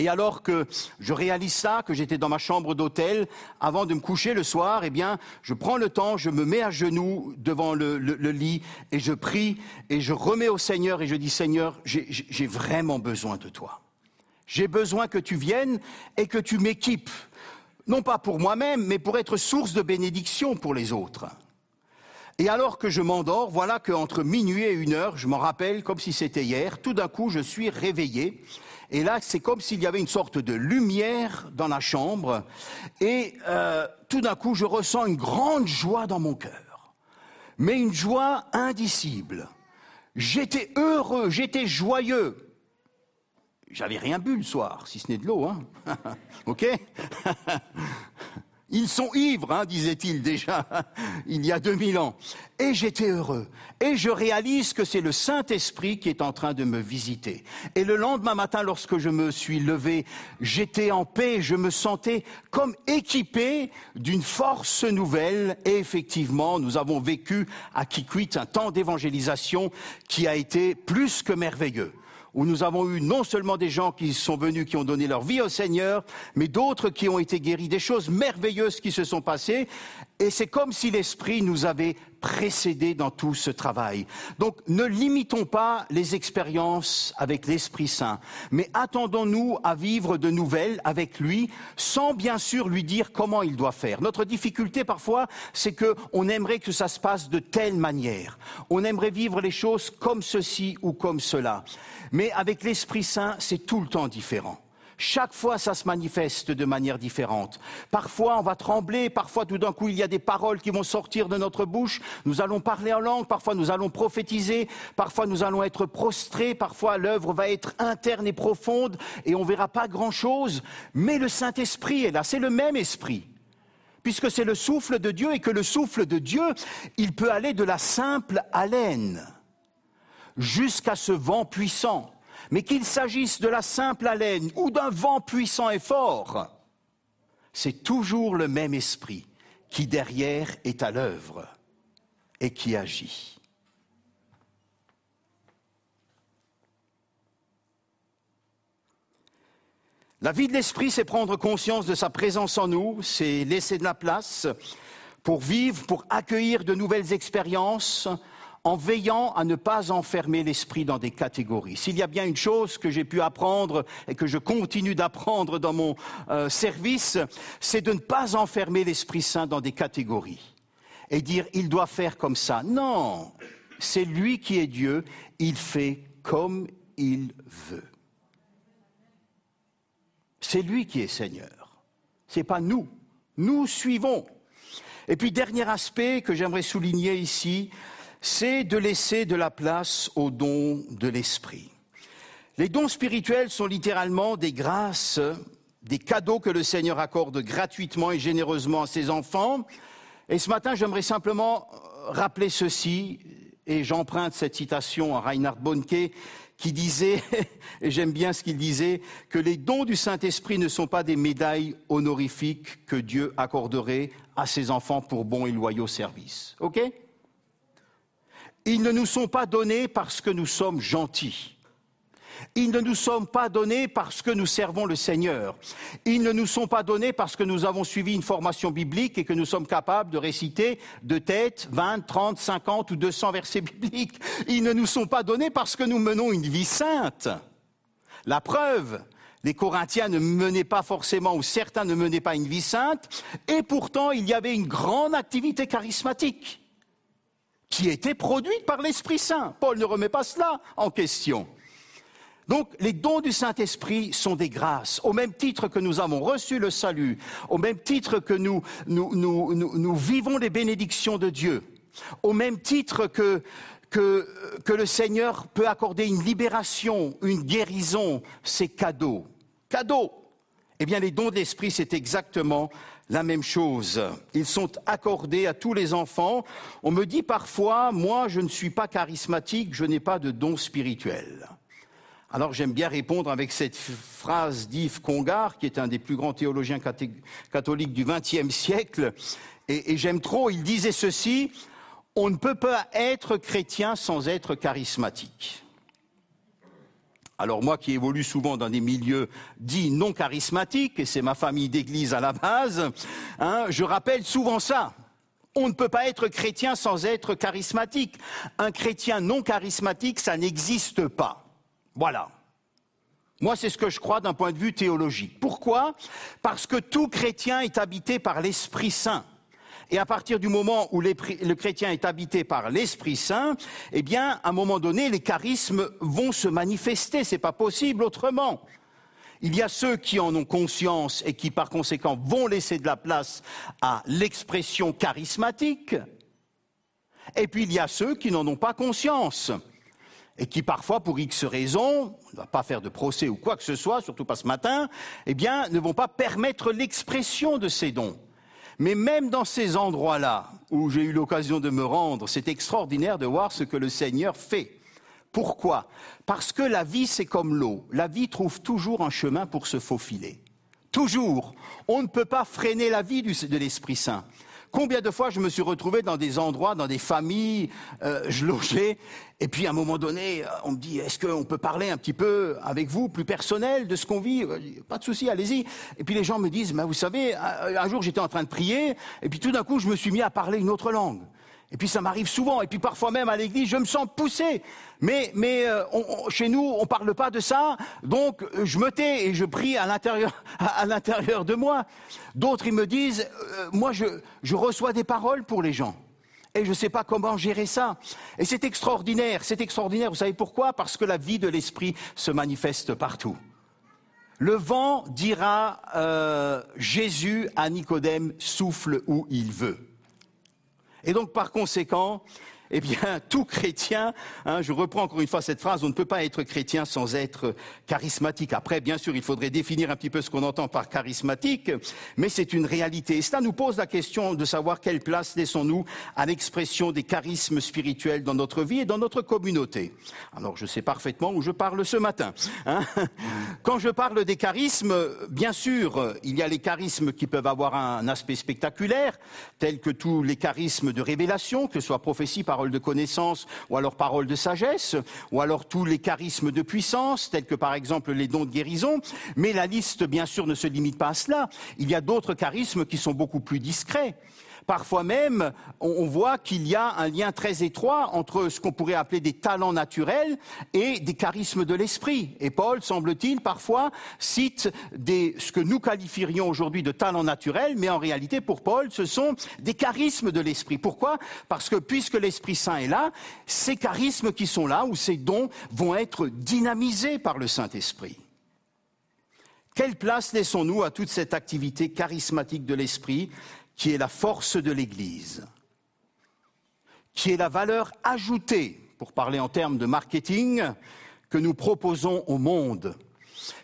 Et alors que je réalise ça, que j'étais dans ma chambre d'hôtel, avant de me coucher le soir, eh bien, je prends le temps, je me mets à genoux devant le, lit et je prie et je remets au Seigneur et je dis Seigneur, j'ai vraiment besoin de toi. J'ai besoin que tu viennes et que tu m'équipes, non pas pour moi-même, mais pour être source de bénédiction pour les autres. Et alors que je m'endors, voilà qu'entre minuit et une heure, je m'en rappelle comme si c'était hier, tout d'un coup je suis réveillé et là, c'est comme s'il y avait une sorte de lumière dans la chambre. Et euh, tout d'un coup, je ressens une grande joie dans mon cœur. Mais une joie indicible. J'étais heureux, j'étais joyeux. J'avais rien bu le soir, si ce n'est de l'eau, hein. ok? Ils sont ivres, hein, disait-il déjà il y a 2000 ans. Et j'étais heureux. Et je réalise que c'est le Saint-Esprit qui est en train de me visiter. Et le lendemain matin, lorsque je me suis levé, j'étais en paix, je me sentais comme équipé d'une force nouvelle. Et effectivement, nous avons vécu à Kikwit un temps d'évangélisation qui a été plus que merveilleux où nous avons eu non seulement des gens qui sont venus, qui ont donné leur vie au Seigneur, mais d'autres qui ont été guéris, des choses merveilleuses qui se sont passées. Et c'est comme si l'Esprit nous avait précédés dans tout ce travail. Donc ne limitons pas les expériences avec l'Esprit Saint, mais attendons-nous à vivre de nouvelles avec lui, sans bien sûr lui dire comment il doit faire. Notre difficulté parfois, c'est qu'on aimerait que ça se passe de telle manière. On aimerait vivre les choses comme ceci ou comme cela. Mais avec l'Esprit Saint, c'est tout le temps différent. Chaque fois, ça se manifeste de manière différente. Parfois, on va trembler, parfois, tout d'un coup, il y a des paroles qui vont sortir de notre bouche. Nous allons parler en langue, parfois, nous allons prophétiser, parfois, nous allons être prostrés, parfois, l'œuvre va être interne et profonde et on verra pas grand-chose. Mais le Saint-Esprit est là, c'est le même esprit puisque c'est le souffle de Dieu et que le souffle de Dieu, il peut aller de la simple haleine jusqu'à ce vent puissant. Mais qu'il s'agisse de la simple haleine ou d'un vent puissant et fort, c'est toujours le même esprit qui derrière est à l'œuvre et qui agit. La vie de l'esprit, c'est prendre conscience de sa présence en nous, c'est laisser de la place pour vivre, pour accueillir de nouvelles expériences, en veillant à ne pas enfermer l'esprit dans des catégories. S'il y a bien une chose que j'ai pu apprendre et que je continue d'apprendre dans mon euh, service, c'est de ne pas enfermer l'Esprit Saint dans des catégories et dire il doit faire comme ça. Non, c'est lui qui est Dieu, il fait comme il veut. C'est lui qui est Seigneur. C'est pas nous. Nous suivons. Et puis dernier aspect que j'aimerais souligner ici, c'est de laisser de la place aux dons de l'esprit. Les dons spirituels sont littéralement des grâces, des cadeaux que le Seigneur accorde gratuitement et généreusement à ses enfants. Et ce matin, j'aimerais simplement rappeler ceci, et j'emprunte cette citation à Reinhard Bonnke, qui disait, et j'aime bien ce qu'il disait, que les dons du Saint-Esprit ne sont pas des médailles honorifiques que Dieu accorderait à ses enfants pour bons et loyaux services. OK? Ils ne nous sont pas donnés parce que nous sommes gentils. Ils ne nous sont pas donnés parce que nous servons le Seigneur. Ils ne nous sont pas donnés parce que nous avons suivi une formation biblique et que nous sommes capables de réciter de tête 20, 30, 50 ou 200 versets bibliques. Ils ne nous sont pas donnés parce que nous menons une vie sainte. La preuve, les Corinthiens ne menaient pas forcément, ou certains ne menaient pas une vie sainte, et pourtant il y avait une grande activité charismatique qui était produite par l'Esprit Saint. Paul ne remet pas cela en question. Donc les dons du Saint-Esprit sont des grâces, au même titre que nous avons reçu le salut, au même titre que nous, vivons les bénédictions de Dieu, au même titre que, que, que le Seigneur peut accorder une libération, une guérison, c'est cadeau. Cadeau. Eh bien les dons de l'Esprit, c'est exactement la même chose. Ils sont accordés à tous les enfants. On me dit parfois, moi, je ne suis pas charismatique, je n'ai pas de don spirituel. Alors j'aime bien répondre avec cette phrase d'Yves Congar, qui est un des plus grands théologiens catholiques du XXe siècle, et, et j'aime trop, il disait ceci, on ne peut pas être chrétien sans être charismatique. Alors moi qui évolue souvent dans des milieux dits non charismatiques, et c'est ma famille d'église à la base, hein, je rappelle souvent ça. On ne peut pas être chrétien sans être charismatique. Un chrétien non charismatique, ça n'existe pas. Voilà. Moi, c'est ce que je crois d'un point de vue théologique. Pourquoi? Parce que tout chrétien est habité par l'Esprit Saint. Et à partir du moment où le chrétien est habité par l'Esprit Saint, eh bien, à un moment donné, les charismes vont se manifester. C'est pas possible autrement. Il y a ceux qui en ont conscience et qui, par conséquent, vont laisser de la place à l'expression charismatique. Et puis il y a ceux qui n'en ont pas conscience et qui parfois, pour X raisons, on ne va pas faire de procès ou quoi que ce soit, surtout pas ce matin, eh bien, ne vont pas permettre l'expression de ces dons. Mais même dans ces endroits-là où j'ai eu l'occasion de me rendre, c'est extraordinaire de voir ce que le Seigneur fait. Pourquoi? Parce que la vie, c'est comme l'eau. La vie trouve toujours un chemin pour se faufiler. Toujours. On ne peut pas freiner la vie de l'Esprit Saint. Combien de fois je me suis retrouvé dans des endroits, dans des familles, euh, je logeais, et puis à un moment donné, euh, on me dit, est-ce qu'on peut parler un petit peu avec vous, plus personnel, de ce qu'on vit? Pas de souci, allez-y. Et puis les gens me disent, mais vous savez, un jour j'étais en train de prier, et puis tout d'un coup je me suis mis à parler une autre langue. Et puis ça m'arrive souvent, et puis parfois même à l'église, je me sens poussé. Mais, mais euh, chez nous, on ne parle pas de ça, donc euh, je me tais et je prie à l'intérieur, à, l'intérieur de moi. D'autres, ils me disent, euh, moi, je, je reçois des paroles pour les gens. Et je ne sais pas comment gérer ça. Et c'est extraordinaire, c'est extraordinaire. Vous savez pourquoi? Parce que la vie de l'esprit se manifeste partout. Le vent dira euh, Jésus à Nicodème souffle où il veut. Et donc, par conséquent, eh bien, tout chrétien, hein, je reprends encore une fois cette phrase, on ne peut pas être chrétien sans être charismatique. Après, bien sûr, il faudrait définir un petit peu ce qu'on entend par charismatique, mais c'est une réalité. Et cela nous pose la question de savoir quelle place laissons-nous à l'expression des charismes spirituels dans notre vie et dans notre communauté. Alors, je sais parfaitement où je parle ce matin. Hein. Quand je parle des charismes, bien sûr, il y a les charismes qui peuvent avoir un aspect spectaculaire, tels que tous les charismes de révélation, que ce soit prophétie par parole de connaissance ou alors parole de sagesse, ou alors tous les charismes de puissance, tels que par exemple les dons de guérison. Mais la liste, bien sûr, ne se limite pas à cela. Il y a d'autres charismes qui sont beaucoup plus discrets. Parfois même, on voit qu'il y a un lien très étroit entre ce qu'on pourrait appeler des talents naturels et des charismes de l'esprit. Et Paul, semble-t-il, parfois cite des, ce que nous qualifierions aujourd'hui de talents naturels, mais en réalité, pour Paul, ce sont des charismes de l'esprit. Pourquoi? Parce que puisque l'Esprit Saint est là, ces charismes qui sont là, ou ces dons, vont être dynamisés par le Saint-Esprit. Quelle place laissons-nous à toute cette activité charismatique de l'esprit qui est la force de l'Église, qui est la valeur ajoutée, pour parler en termes de marketing, que nous proposons au monde.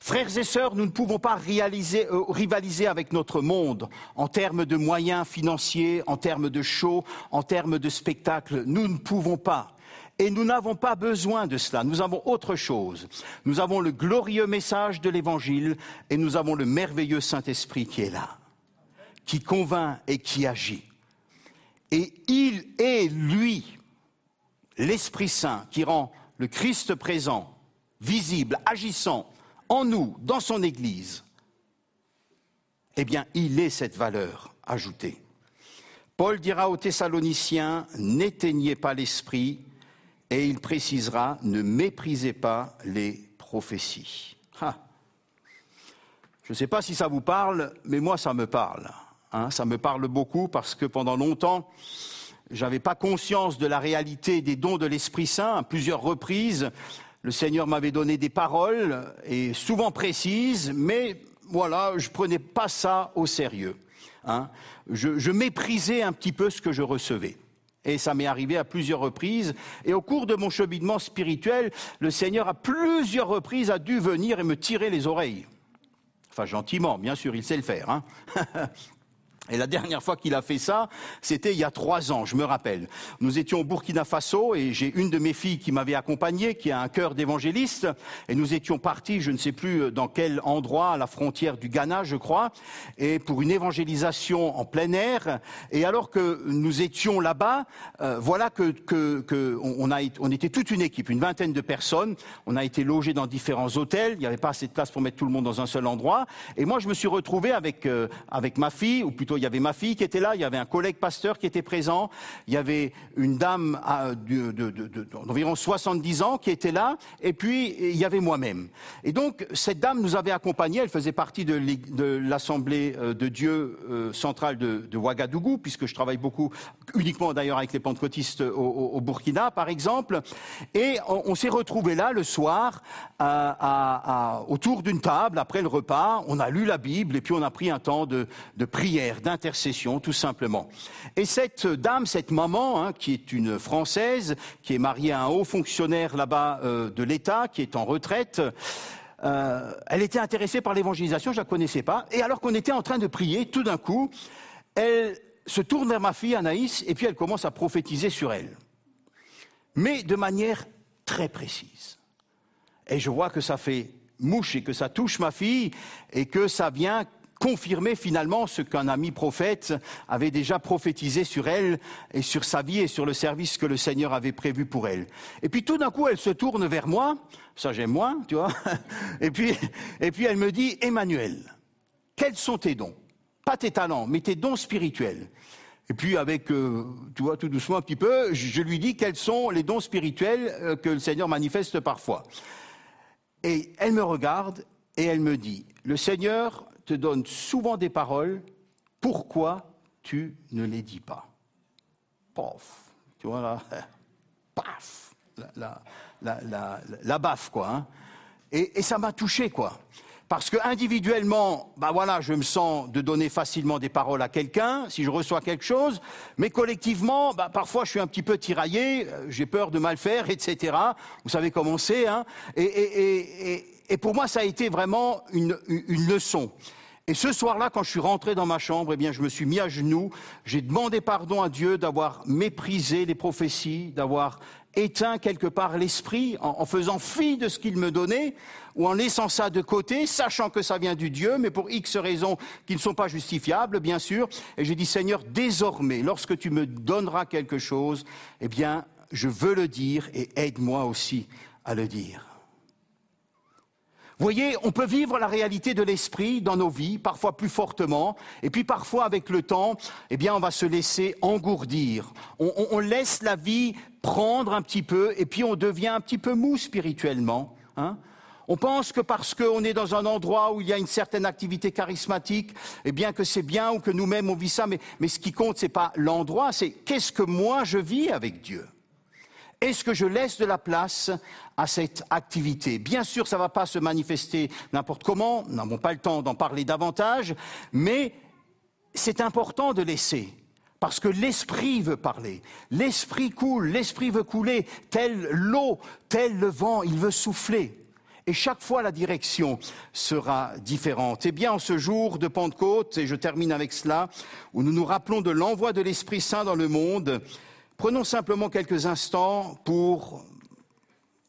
Frères et sœurs, nous ne pouvons pas réaliser, euh, rivaliser avec notre monde en termes de moyens financiers, en termes de show, en termes de spectacles. Nous ne pouvons pas. Et nous n'avons pas besoin de cela. Nous avons autre chose. Nous avons le glorieux message de l'Évangile et nous avons le merveilleux Saint-Esprit qui est là qui convainc et qui agit. Et il est, lui, l'Esprit Saint qui rend le Christ présent, visible, agissant en nous, dans son Église. Eh bien, il est cette valeur ajoutée. Paul dira aux Thessaloniciens, n'éteignez pas l'esprit, et il précisera, ne méprisez pas les prophéties. Je ne sais pas si ça vous parle, mais moi ça me parle. Hein, ça me parle beaucoup parce que pendant longtemps, je n'avais pas conscience de la réalité des dons de l'Esprit Saint. À plusieurs reprises, le Seigneur m'avait donné des paroles, et souvent précises, mais voilà, je ne prenais pas ça au sérieux. Hein. Je, je méprisais un petit peu ce que je recevais. Et ça m'est arrivé à plusieurs reprises. Et au cours de mon cheminement spirituel, le Seigneur à plusieurs reprises a dû venir et me tirer les oreilles. Enfin, gentiment, bien sûr, il sait le faire. Hein Et la dernière fois qu'il a fait ça, c'était il y a trois ans, je me rappelle. Nous étions au Burkina Faso et j'ai une de mes filles qui m'avait accompagné, qui a un cœur d'évangéliste, et nous étions partis, je ne sais plus dans quel endroit, à la frontière du Ghana, je crois, et pour une évangélisation en plein air. Et alors que nous étions là-bas, euh, voilà que, que, que on, a, on était toute une équipe, une vingtaine de personnes. On a été logés dans différents hôtels. Il n'y avait pas assez de place pour mettre tout le monde dans un seul endroit. Et moi, je me suis retrouvé avec euh, avec ma fille, ou plutôt il y avait ma fille qui était là, il y avait un collègue pasteur qui était présent, il y avait une dame d'environ 70 ans qui était là, et puis il y avait moi-même. Et donc cette dame nous avait accompagnés, elle faisait partie de l'Assemblée euh, de Dieu euh, centrale de, Ouagadougou, puisque je travaille beaucoup, uniquement d'ailleurs avec les pentecôtistes au, Burkina par exemple, et on, s'est retrouvés là le soir autour d'une table après le repas, on a lu la Bible et puis on a pris un temps de prière, d'intercession tout simplement. Et cette dame, cette maman, hein, qui est une Française, qui est mariée à un haut fonctionnaire là-bas euh, de l'État, qui est en retraite, euh, elle était intéressée par l'évangélisation, je la connaissais pas. Et alors qu'on était en train de prier, tout d'un coup, elle se tourne vers ma fille Anaïs et puis elle commence à prophétiser sur elle. Mais de manière très précise. Et je vois que ça fait mouche et que ça touche ma fille et que ça vient confirmer finalement ce qu'un ami prophète avait déjà prophétisé sur elle et sur sa vie et sur le service que le Seigneur avait prévu pour elle. Et puis tout d'un coup, elle se tourne vers moi, ça j'aime moins, tu vois, et puis, et puis elle me dit, Emmanuel, quels sont tes dons? Pas tes talents, mais tes dons spirituels. Et puis avec, euh, tu vois, tout doucement un petit peu, je lui dis quels sont les dons spirituels euh, que le Seigneur manifeste parfois. Et elle me regarde et elle me dit, le Seigneur te donne souvent des paroles, pourquoi tu ne les dis pas? Paf, tu vois là, paf, la, la, la, baffe quoi. Hein. et, et, ça m'a touché quoi. Parce que individuellement, bah voilà, je me sens de donner facilement des paroles à quelqu'un si je reçois quelque chose, mais collectivement, bah parfois je suis un petit peu tiraillé, euh, j'ai peur de mal faire, etc. Vous savez comment c'est, hein. Et, et, et, et, pour moi, ça a été vraiment une, une leçon. Et ce soir-là, quand je suis rentré dans ma chambre, eh bien, je me suis mis à genoux, j'ai demandé pardon à Dieu d'avoir méprisé les prophéties, d'avoir éteint quelque part l'esprit en, faisant fi de ce qu'il me donnait ou en laissant ça de côté, sachant que ça vient du Dieu, mais pour X raisons qui ne sont pas justifiables, bien sûr. Et j'ai dit, Seigneur, désormais, lorsque tu me donneras quelque chose, eh bien, je veux le dire et aide-moi aussi à le dire. Vous voyez, on peut vivre la réalité de l'esprit dans nos vies, parfois plus fortement, et puis parfois avec le temps, eh bien, on va se laisser engourdir. On, laisse la vie prendre un petit peu, et puis on devient un petit peu mou spirituellement. Hein. on pense que parce qu'on est dans un endroit où il y a une certaine activité charismatique, eh bien que c'est bien ou que nous-mêmes on vit ça, mais, mais ce qui compte, c'est pas l'endroit, c'est qu'est-ce que moi je vis avec Dieu? Est-ce que je laisse de la place à cette activité Bien sûr, ça ne va pas se manifester n'importe comment, nous n'avons pas le temps d'en parler davantage, mais c'est important de laisser. Parce que l'esprit veut parler, l'esprit coule, l'esprit veut couler, tel l'eau, tel le vent, il veut souffler. Et chaque fois, la direction sera différente. Eh bien, en ce jour de Pentecôte, et je termine avec cela, où nous nous rappelons de l'envoi de l'Esprit Saint dans le monde, Prenons simplement quelques instants pour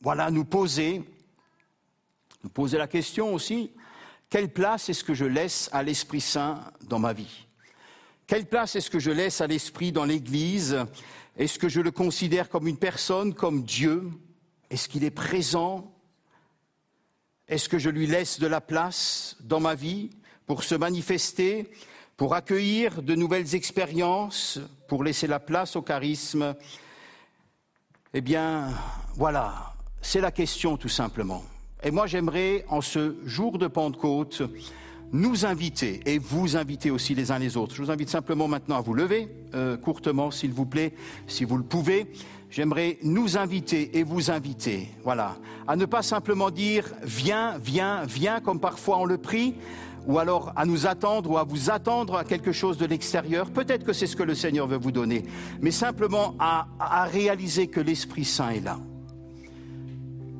voilà, nous poser, nous poser la question aussi, quelle place est-ce que je laisse à l'Esprit Saint dans ma vie? Quelle place est-ce que je laisse à l'Esprit dans l'Église? Est-ce que je le considère comme une personne, comme Dieu? Est-ce qu'il est présent? Est-ce que je lui laisse de la place dans ma vie pour se manifester pour accueillir de nouvelles expériences, pour laisser la place au charisme, eh bien, voilà, c'est la question tout simplement. Et moi, j'aimerais, en ce jour de Pentecôte, nous inviter et vous inviter aussi les uns les autres. Je vous invite simplement maintenant à vous lever, euh, courtement, s'il vous plaît, si vous le pouvez. J'aimerais nous inviter et vous inviter, voilà, à ne pas simplement dire viens, viens, viens, comme parfois on le prie, ou alors à nous attendre ou à vous attendre à quelque chose de l'extérieur. Peut-être que c'est ce que le Seigneur veut vous donner, mais simplement à, réaliser que l'Esprit Saint est là.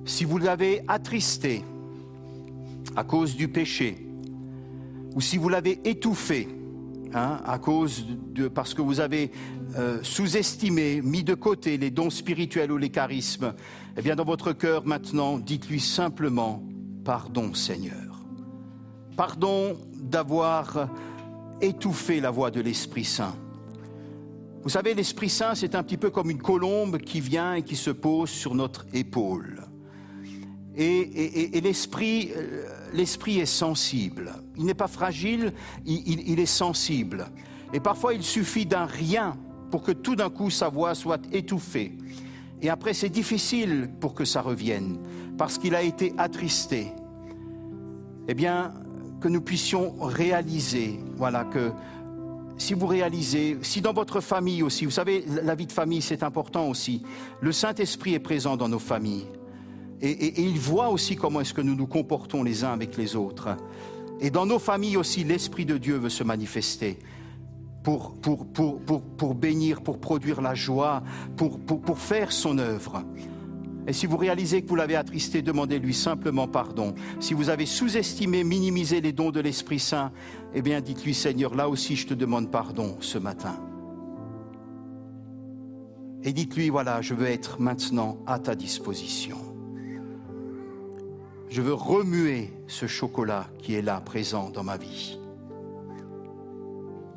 Si vous l'avez attristé à cause du péché, ou si vous l'avez étouffé hein, à cause de parce que vous avez euh, sous-estimé, mis de côté les dons spirituels ou les charismes, eh bien dans votre cœur maintenant, dites-lui simplement pardon, Seigneur. Pardon d'avoir étouffé la voix de l'Esprit Saint. Vous savez, l'Esprit Saint, c'est un petit peu comme une colombe qui vient et qui se pose sur notre épaule. Et, l'esprit, euh, l'esprit est sensible. Il n'est pas fragile, il, il- il est sensible. Et parfois, il suffit d'un rien pour que tout d'un coup sa voix soit étouffée. Et après, c'est difficile pour que ça revienne, parce qu'il a été attristé. Eh bien, que nous puissions réaliser, voilà, que si vous réalisez, si dans votre famille aussi, vous savez, la vie de famille, c'est important aussi. Le Saint-Esprit est présent dans nos familles. Et, il voit aussi comment est-ce que nous nous comportons les uns avec les autres. Et dans nos familles aussi, l'Esprit de Dieu veut se manifester pour, pour, pour, pour, pour bénir, pour produire la joie, pour, pour, pour faire son œuvre. Et si vous réalisez que vous l'avez attristé, demandez-lui simplement pardon. Si vous avez sous-estimé, minimisé les dons de l'Esprit Saint, eh bien dites-lui Seigneur, là aussi je te demande pardon ce matin. Et dites-lui, voilà, je veux être maintenant à ta disposition. Je veux remuer ce chocolat qui est là, présent dans ma vie.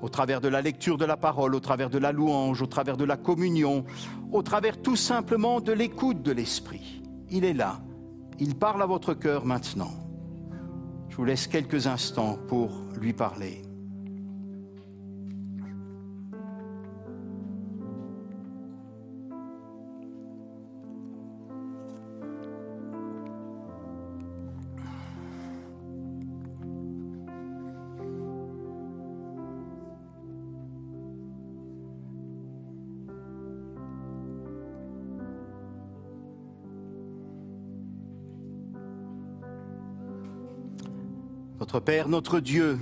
Au travers de la lecture de la parole, au travers de la louange, au travers de la communion, au travers tout simplement de l'écoute de l'Esprit. Il est là. Il parle à votre cœur maintenant. Je vous laisse quelques instants pour lui parler. Notre Père, notre Dieu,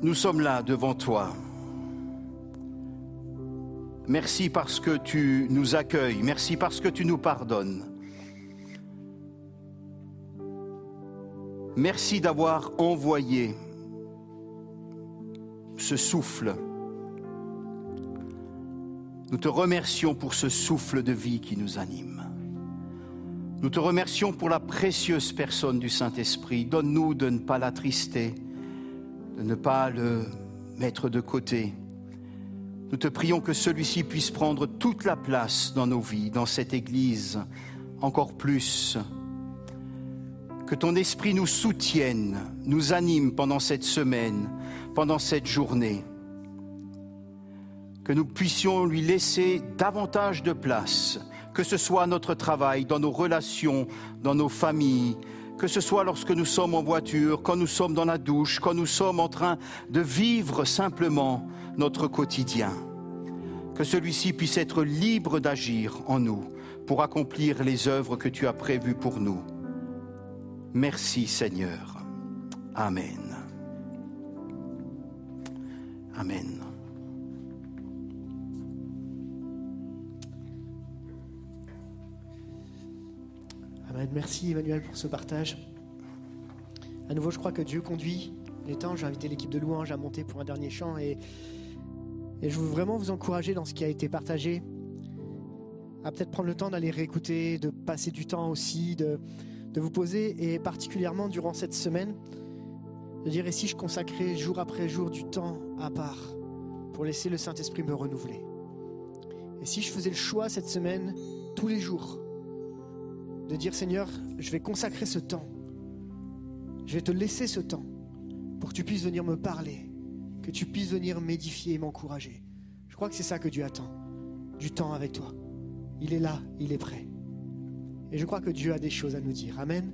nous sommes là devant toi. Merci parce que tu nous accueilles, merci parce que tu nous pardonnes. Merci d'avoir envoyé ce souffle. Nous te remercions pour ce souffle de vie qui nous anime. Nous te remercions pour la précieuse personne du Saint-Esprit. Donne-nous de ne pas l'attrister, de ne pas le mettre de côté. Nous te prions que celui-ci puisse prendre toute la place dans nos vies, dans cette Église, encore plus. Que ton Esprit nous soutienne, nous anime pendant cette semaine, pendant cette journée. Que nous puissions lui laisser davantage de place, que ce soit notre travail, dans nos relations, dans nos familles, que ce soit lorsque nous sommes en voiture, quand nous sommes dans la douche, quand nous sommes en train de vivre simplement notre quotidien. Que celui-ci puisse être libre d'agir en nous pour accomplir les œuvres que tu as prévues pour nous. Merci Seigneur. Amen. Amen. Merci Emmanuel pour ce partage. À nouveau, je crois que Dieu conduit les temps. J'ai invité l'équipe de louange à monter pour un dernier chant et, et je veux vraiment vous encourager dans ce qui a été partagé à peut-être prendre le temps d'aller réécouter, de passer du temps aussi, de, de vous poser et particulièrement durant cette semaine, de dire et si je consacrais jour après jour du temps à part pour laisser le Saint-Esprit me renouveler? Et si je faisais le choix cette semaine, tous les jours, de dire Seigneur, je vais consacrer ce temps. Je vais te laisser ce temps pour que tu puisses venir me parler, que tu puisses venir m'édifier et m'encourager. Je crois que c'est ça que Dieu attend, du temps avec toi. Il est là, il est prêt. Et je crois que Dieu a des choses à nous dire. Amen.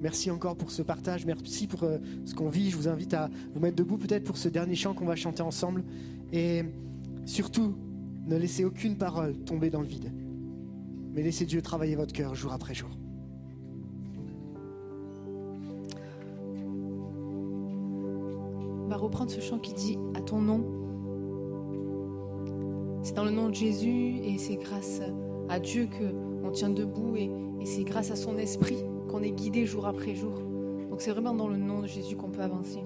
Merci encore pour ce partage, merci pour euh, ce qu'on vit. Je vous invite à vous mettre debout peut-être pour ce dernier chant qu'on va chanter ensemble. Et surtout, ne laissez aucune parole tomber dans le vide mais laissez Dieu travailler votre cœur jour après jour. On va reprendre ce chant qui dit à ton nom. C'est dans le nom de Jésus et c'est grâce à Dieu que on tient debout et, et c'est grâce à son esprit qu'on est guidé jour après jour. Donc c'est vraiment dans le nom de Jésus qu'on peut avancer.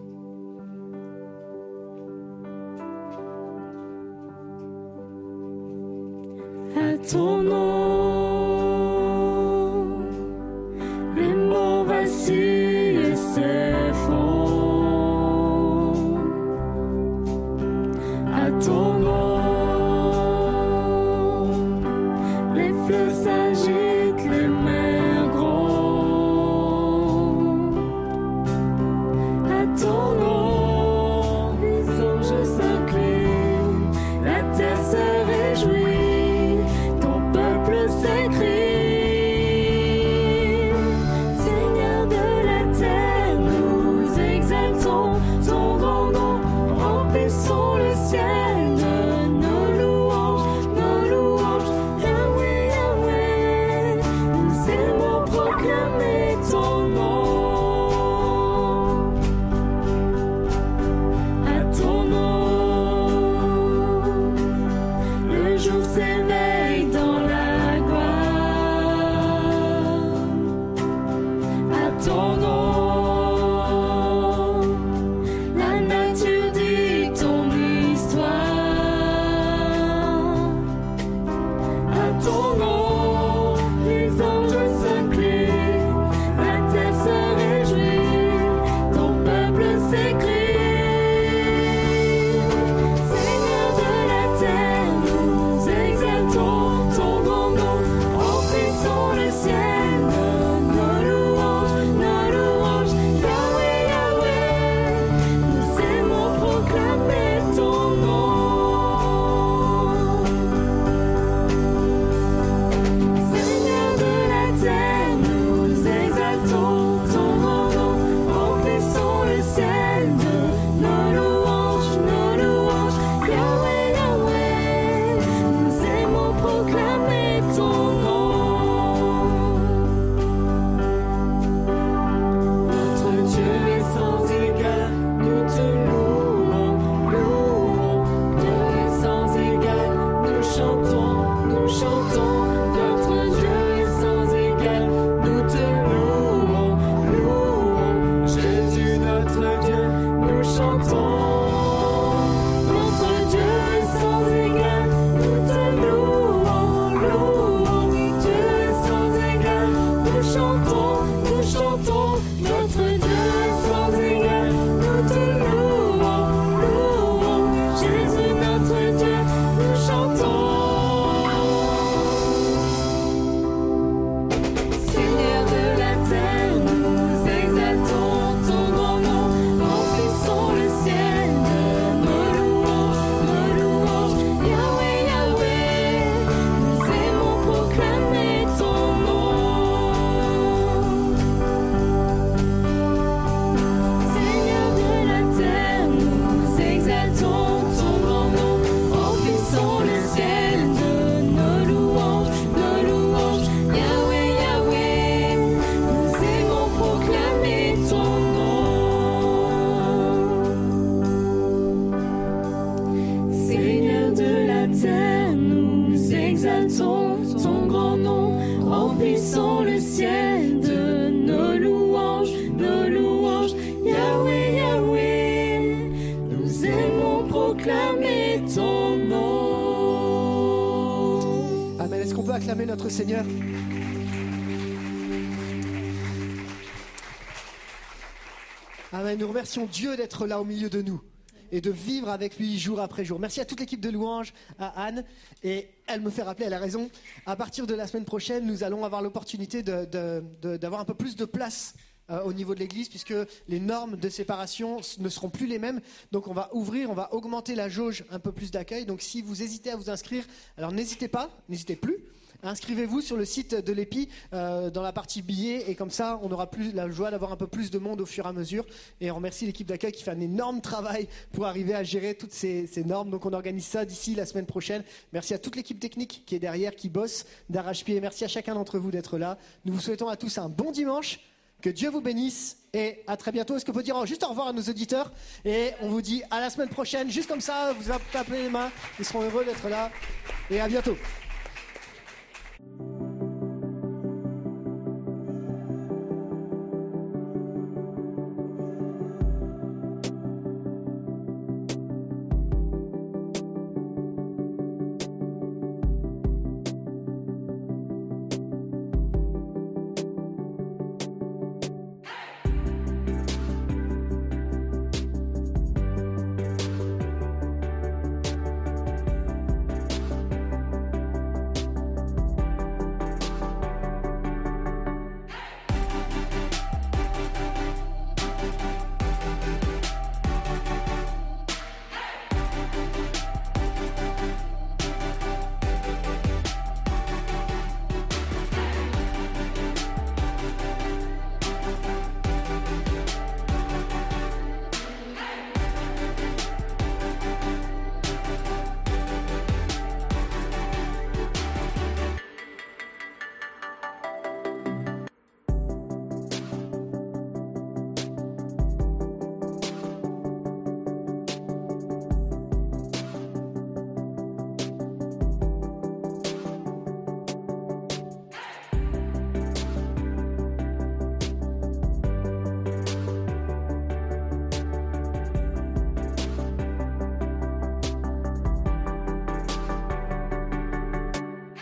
Remercions Dieu d'être là au milieu de nous et de vivre avec lui jour après jour. Merci à toute l'équipe de louanges, à Anne. Et elle me fait rappeler, elle a raison, à partir de la semaine prochaine, nous allons avoir l'opportunité d'avoir un peu plus de place euh, au niveau de l'église puisque les normes de séparation ne seront plus les mêmes. Donc on va ouvrir, on va augmenter la jauge un peu plus d'accueil. Donc si vous hésitez à vous inscrire, alors n'hésitez pas, n'hésitez plus. Inscrivez-vous sur le site de l'EPI euh, dans la partie billets et comme ça on aura plus la joie d'avoir un peu plus de monde au fur et à mesure. Et on remercie l'équipe d'accueil qui fait un énorme travail pour arriver à gérer toutes ces, normes. Donc on organise ça d'ici la semaine prochaine. Merci à toute l'équipe technique qui est derrière, qui bosse d'arrache-pied. Merci à chacun d'entre vous d'être là. Nous vous souhaitons à tous un bon dimanche. Que Dieu vous bénisse et à très bientôt. Est-ce qu'on peut dire juste au revoir à nos auditeurs? Et on vous dit à la semaine prochaine. Juste comme ça, vous appeler les mains. Ils seront heureux d'être là. Et à bientôt. Thank you.